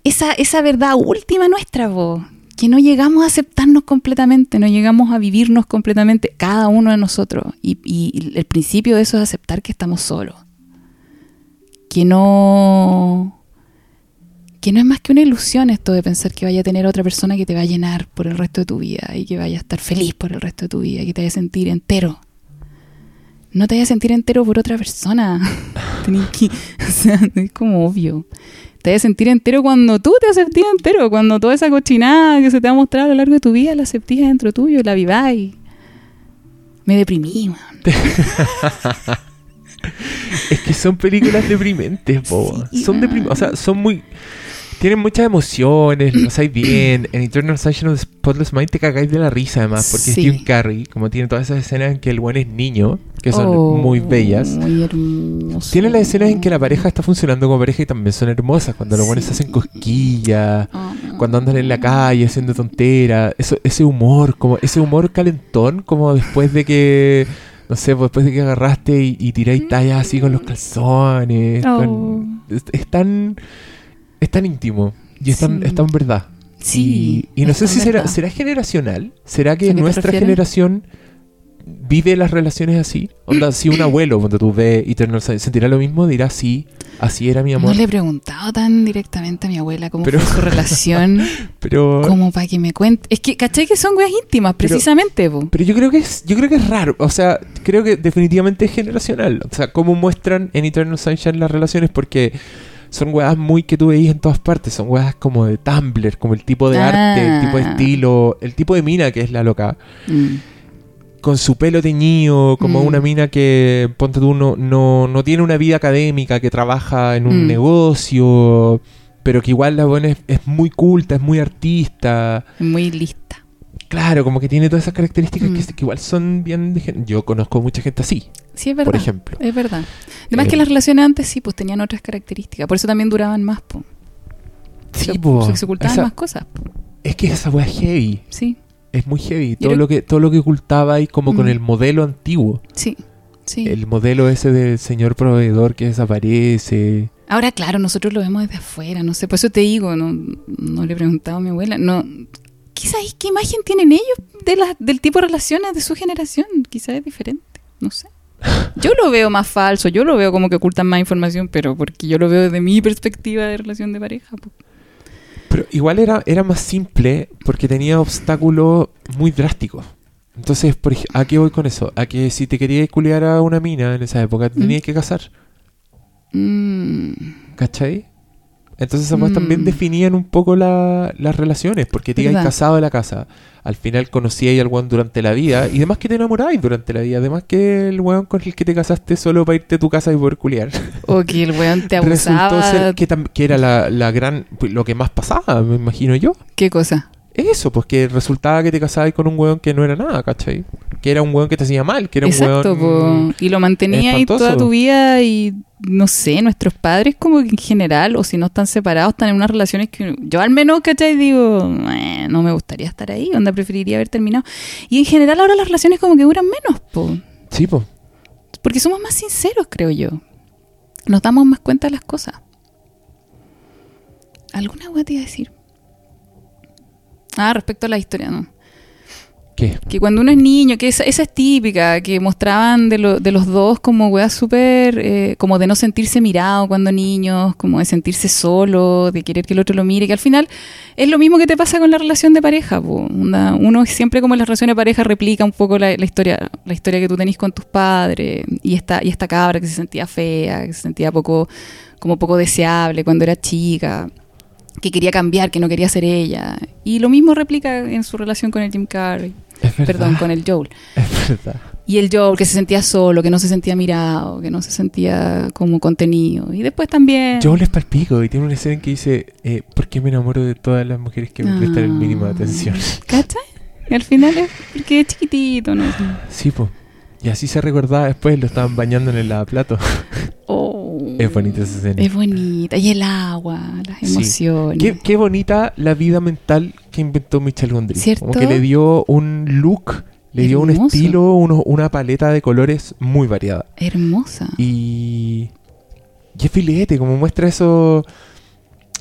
esa, esa verdad última nuestra, vos? Que no llegamos a aceptarnos completamente, no llegamos a vivirnos completamente, cada uno de nosotros. Y, el principio de eso es aceptar que estamos solos. Que no. Que no es más que una ilusión esto de pensar que vaya a tener otra persona que te va a llenar por el resto de tu vida y que vaya a estar feliz por el resto de tu vida, que te vaya a sentir entero. No te vayas a sentir entero por otra persona. Tenés que, o sea, es como obvio. Te vas a sentir entero cuando tú te sentido entero, cuando toda esa cochinada que se te va a mostrar a lo largo de tu vida la aceptís dentro tuyo, la viváis. Me deprimí, man. Es que son películas deprimentes, po. Sí, son deprimentes. O sea, son muy. Tienen muchas emociones, lo pasáis bien. En Eternal Sunshine of the Spotless Mind te cagáis de la risa, además, porque Sí. Steve Carey, como tiene todas esas escenas en que el buen es niño, que son Oh, muy bellas. Muy hermoso. Tiene las escenas en que la pareja está funcionando como pareja y también son hermosas, cuando los buenos Sí. hacen cosquillas, Ah. cuando andan en la calle haciendo tonteras, eso, ese humor, como ese humor calentón, como después de que, no sé, pues después de que agarraste y, y tiráis tallas así con los calzones, Oh. con- es, es tan, es tan íntimo y es tan, Sí. es tan verdad. Sí. Y, y no sé si será, generacional, será ¿A que nuestra generación vive las relaciones así. Onda, si un abuelo, cuando tú ves Eternal Sunshine, sentirá lo mismo, dirá sí, así era mi amor. No le he preguntado tan directamente a mi abuela cómo Pero- fue su relación, Pero, como para que me cuente. Es que, ¿cachai? Que son weas íntimas, Pero- precisamente, po. pero yo creo que es, yo creo que es raro. O sea, creo que definitivamente es generacional. O sea, cómo muestran en Eternal Sunshine las relaciones, porque son weas muy que tú veis en todas partes. Son weas como de Tumblr, como el tipo de arte, el tipo de Ah. estilo, el tipo de mina que es la loca. Mm. con su pelo teñido, como Mm. una mina que, ponte tú, no, no, no tiene una vida académica, que trabaja en un Mm. negocio, pero que igual la buena es, es muy culta, es muy artista. Muy lista. Claro, como que tiene todas esas características Mm. que, que igual son bien... de Yo conozco mucha gente así, Sí, es verdad. por ejemplo. Es verdad. Además Eh. que las relaciones antes sí, pues tenían otras características. Por eso también duraban más, po. Sí, se, po, se, ocultaban esa- más cosas, po. Es que esa wea es heavy, Sí, es muy heavy. Todo creo- lo, que, todo lo que ocultaba ahí como con Mm. el modelo antiguo. sí, sí. El modelo ese del señor proveedor que desaparece. Ahora, claro, nosotros lo vemos desde afuera, no sé, por eso te digo, no, no le he preguntado a mi abuela, no, quizás qué imagen tienen ellos de la- del tipo de relaciones de su generación, quizás es diferente, no sé. Yo lo veo más falso, yo lo veo como que ocultan más información, pero porque yo lo veo desde mi perspectiva de relación de pareja. po. Pero igual era, era más simple porque tenía obstáculos muy drásticos. Entonces, por ¿a qué voy con eso? A que si te querías culiar a una mina en esa época, te Mm. tenías que casar. Mm, ¿Cachai? Entonces esas cosas también Mm. definían un poco la- las relaciones, porque te casado de la casa. Al final conocíais al weón durante la vida, y además que te enamoráis durante la vida, además que el weón con el que te casaste solo para irte a tu casa y poder culiar. o que el weón te Resultó abusaba. ser que, que era la, la gran, lo que más pasaba, me imagino yo. ¿Qué cosa? Eso, pues que resultaba que te casabas con un weón que no era nada, ¿cachai? Que era un weón que te hacía mal, que era Exacto, un weón... po. y lo mantenía ahí toda tu vida y no sé, nuestros padres como que en general, o si no están separados, están en unas relaciones que yo al menos, ¿cachai? Digo, "Eh, no me gustaría estar ahí, onda preferiría haber terminado. Y en general ahora las relaciones como que duran menos, po. Sí, pues. porque somos más sinceros, creo yo. Nos damos más cuenta de las cosas. ¿Alguna hueá te iba a decir? Ah, respecto a la historia, ¿no? ¿Qué? Que cuando uno es niño, que esa, esa es típica, que mostraban de, lo- de los dos como weas súper, eh, como de no sentirse mirado cuando niños, como de sentirse solo, de querer que el otro lo mire, que al final es lo mismo que te pasa con la relación de pareja. po. Uno siempre como en las relaciones de pareja replica un poco la, la historia la historia que tú tenés con tus padres y esta, y esta cabra que se sentía fea, que se sentía poco, como poco deseable cuando era chica que quería cambiar, que no quería ser ella. Y lo mismo replica en su relación con el Jim Carrey. Es verdad. Perdón, con el Joel. Es verdad. Y el Joel que se sentía solo, que no se sentía mirado, que no se sentía como contenido. Y después también... Joel es palpico y tiene una escena en que dice, eh, ¿por qué me enamoro de todas las mujeres que me prestan el mínimo de Ah. atención? ¿Cachai? Y al final es porque es chiquitito, ¿no? Sí, pues. Y así se recordaba después, lo estaban bañando en el lavaplato. Oh, Es bonita esa escena. Es bonita. Y el agua, las Sí. emociones. Qué, qué bonita la vida mental que inventó Michel Gondry. ¿Cierto? Como que le dio un look, le dio un estilo, uno- una paleta de colores muy variada. Hermosa. Y. Y es filete, como muestra eso.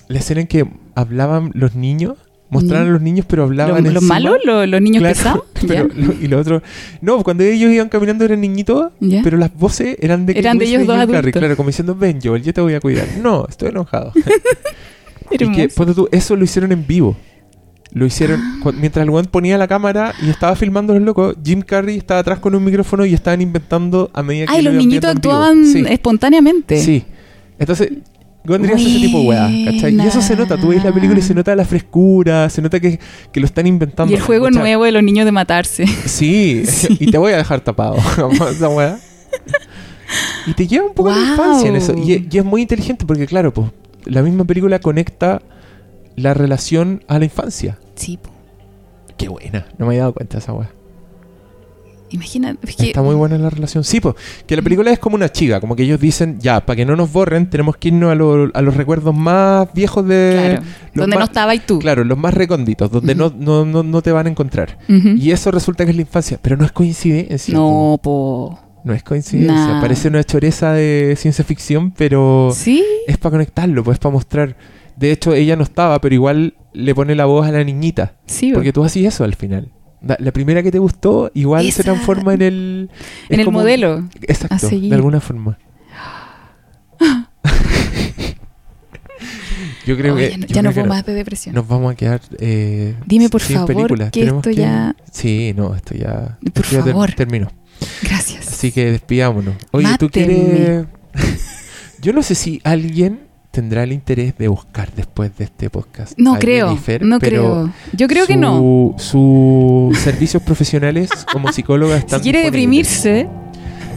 La escena en que hablaban los niños. Mostraban Ya. a los niños, pero hablaban. ¿Los, los encima. malos? ¿Los, los niños Claro, pesados? lo- y lo otro. No, cuando ellos iban caminando eran niñitos, ¿Ya? pero las voces eran de Eran de ellos dos Jim Carrey, adultos. Claro, como diciendo, ven Joel, yo te voy a cuidar. No, estoy enojado. y que, tú, eso lo hicieron en vivo. Lo hicieron Ah. mientras el ponía la cámara y estaba filmando a los locos. Jim Carrey estaba atrás con un micrófono y estaban inventando a medida que Ay, lo los niñitos actuaban Sí. espontáneamente. Sí. Entonces, Gondry hace ese tipo de. Y eso se nota. Tú ves la película y se nota la frescura, se nota que, que lo están inventando. Y el juego ¿cachai? nuevo de los niños de matarse. Sí, y te voy a dejar tapado. esa weá. Y te lleva un poco Wow. infancia en eso. Y, y es muy inteligente porque, claro, pues, la misma película conecta la relación a la infancia. Sí, po. Qué buena. No me había dado cuenta de esa weá. Es que- Está muy buena la relación. Sí, pues, que la película es como una chica, como que ellos dicen, ya, para que no nos borren, tenemos que irnos a, lo- a los recuerdos más viejos de... Claro, donde no más- estabas tú. Claro, los más recónditos, donde Ujú. no, no, no, no te van a encontrar. Y eso resulta que es la infancia, pero no es coincidencia. No, po. No es coincidencia. Nah. Parece una choreza de ciencia ficción, pero Sí, es para conectarlo, pues para mostrar. De hecho, ella no estaba, pero igual le pone la voz a la niñita. sí. po. Porque tú haces eso al final. La primera que te gustó, igual se transforma en el. En el como- modelo. Exacto, de alguna forma. yo creo Oh, que. ya no, ya no puedo más de depresión. Nos vamos a quedar. eh, Dime, por sin favor, películas. que Tenemos esto ya- Sí, no, esto ya. Por esto ya ter- favor. terminó. Gracias. Así que despidámonos. Oye, ¿tú quieres.? yo no sé si alguien tendrá el interés de buscar después de este podcast. No a creo, Jennifer, no creo. Yo creo que no. Sus servicios profesionales como psicóloga están Si quiere disponibles. deprimirse,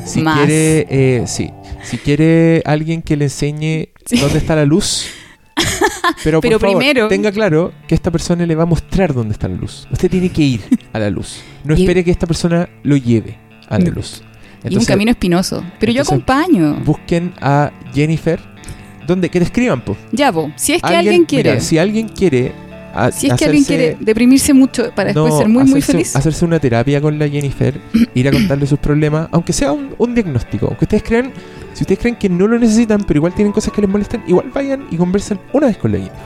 Si Más. quiere, eh, sí. Si quiere alguien que le enseñe Sí. dónde está la luz. Pero, por Pero favor, primero- tenga claro que esta persona le va a mostrar dónde está la luz. Usted tiene que ir a la luz. No espere que esta persona lo lleve a la luz. y un Entonces, camino espinoso. Pero yo entonces, acompaño. busquen a Jennifer. ¿Dónde? Que te escriban, pues. Ya, po. Si es que alguien, quiere. si alguien quiere. a- si es que alguien quiere deprimirse mucho para después no, ser muy, muy hacerse- feliz. Hacerse una terapia con la Jennifer, ir a contarle sus problemas, aunque sea un, un diagnóstico. Aunque ustedes crean, si ustedes creen que no lo necesitan, pero igual tienen cosas que les molestan, igual vayan y conversen una vez con la Jennifer.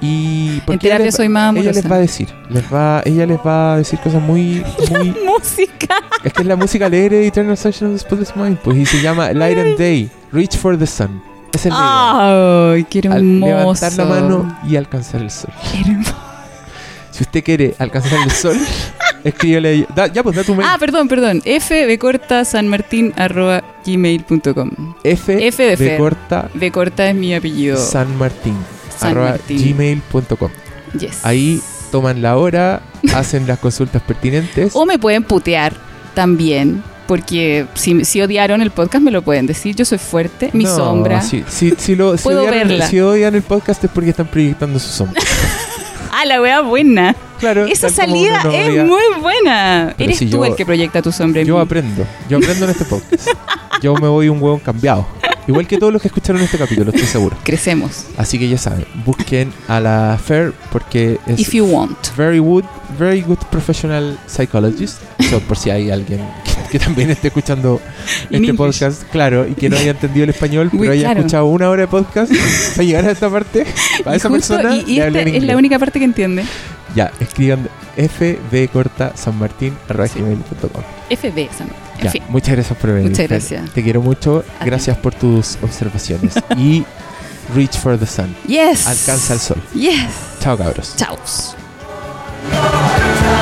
Y En porque ella terapia les, soy más ella les va a decir, les va, ella les va a decir cosas muy, muy Música. es que es la música alegre de Eternal Sunshine of the Spotless Mind, pues y se llama Light and Day, Reach for the Sun. Es. Ay, qué Al- levantar la mano y alcanzar el sol. Qué hermoso. Si usted quiere alcanzar el sol, escríbele. Da- ya, pues da tu mail. Ah, perdón, perdón. fb corta sanmartin arroba gmail.com. F, F de corta B corta es mi apellido. San Martín San arroba gmail.com. Yes. Ahí toman la hora, hacen las consultas pertinentes. O me pueden putear también. Porque si, si odiaron el podcast me lo pueden decir. Yo soy fuerte, mi No, sombra. Si, si, si lo, Puedo odian, verla. si odian el podcast es porque están proyectando su sombra. Ah, la wea buena. Claro, Esa salida no es muy buena. Pero Eres tú yo- el que proyecta tu sombra en Yo mí. aprendo. Yo aprendo en este podcast. Yo me voy un hueón cambiado. Igual que todos los que escucharon este capítulo, estoy seguro. Crecemos. Así que ya saben, busquen a la Fair porque es If you want. very good, very good professional psychologist. Eso por si hay alguien que, que también esté escuchando este English. podcast, claro, y que no haya entendido el español, pero haya claro. escuchado una hora de podcast para llegar a esta parte, para Y esa persona y, y esta es la única parte que entiende. Ya, escriban fb corta san martín gmail.com. FB, Sam. En Ya, fin. muchas gracias por venir. Muchas gracias. Te quiero mucho. A ti. Gracias por tus observaciones. y reach for the sun. Yes. Alcanza el sol. Yes. Chao, cabros. Thank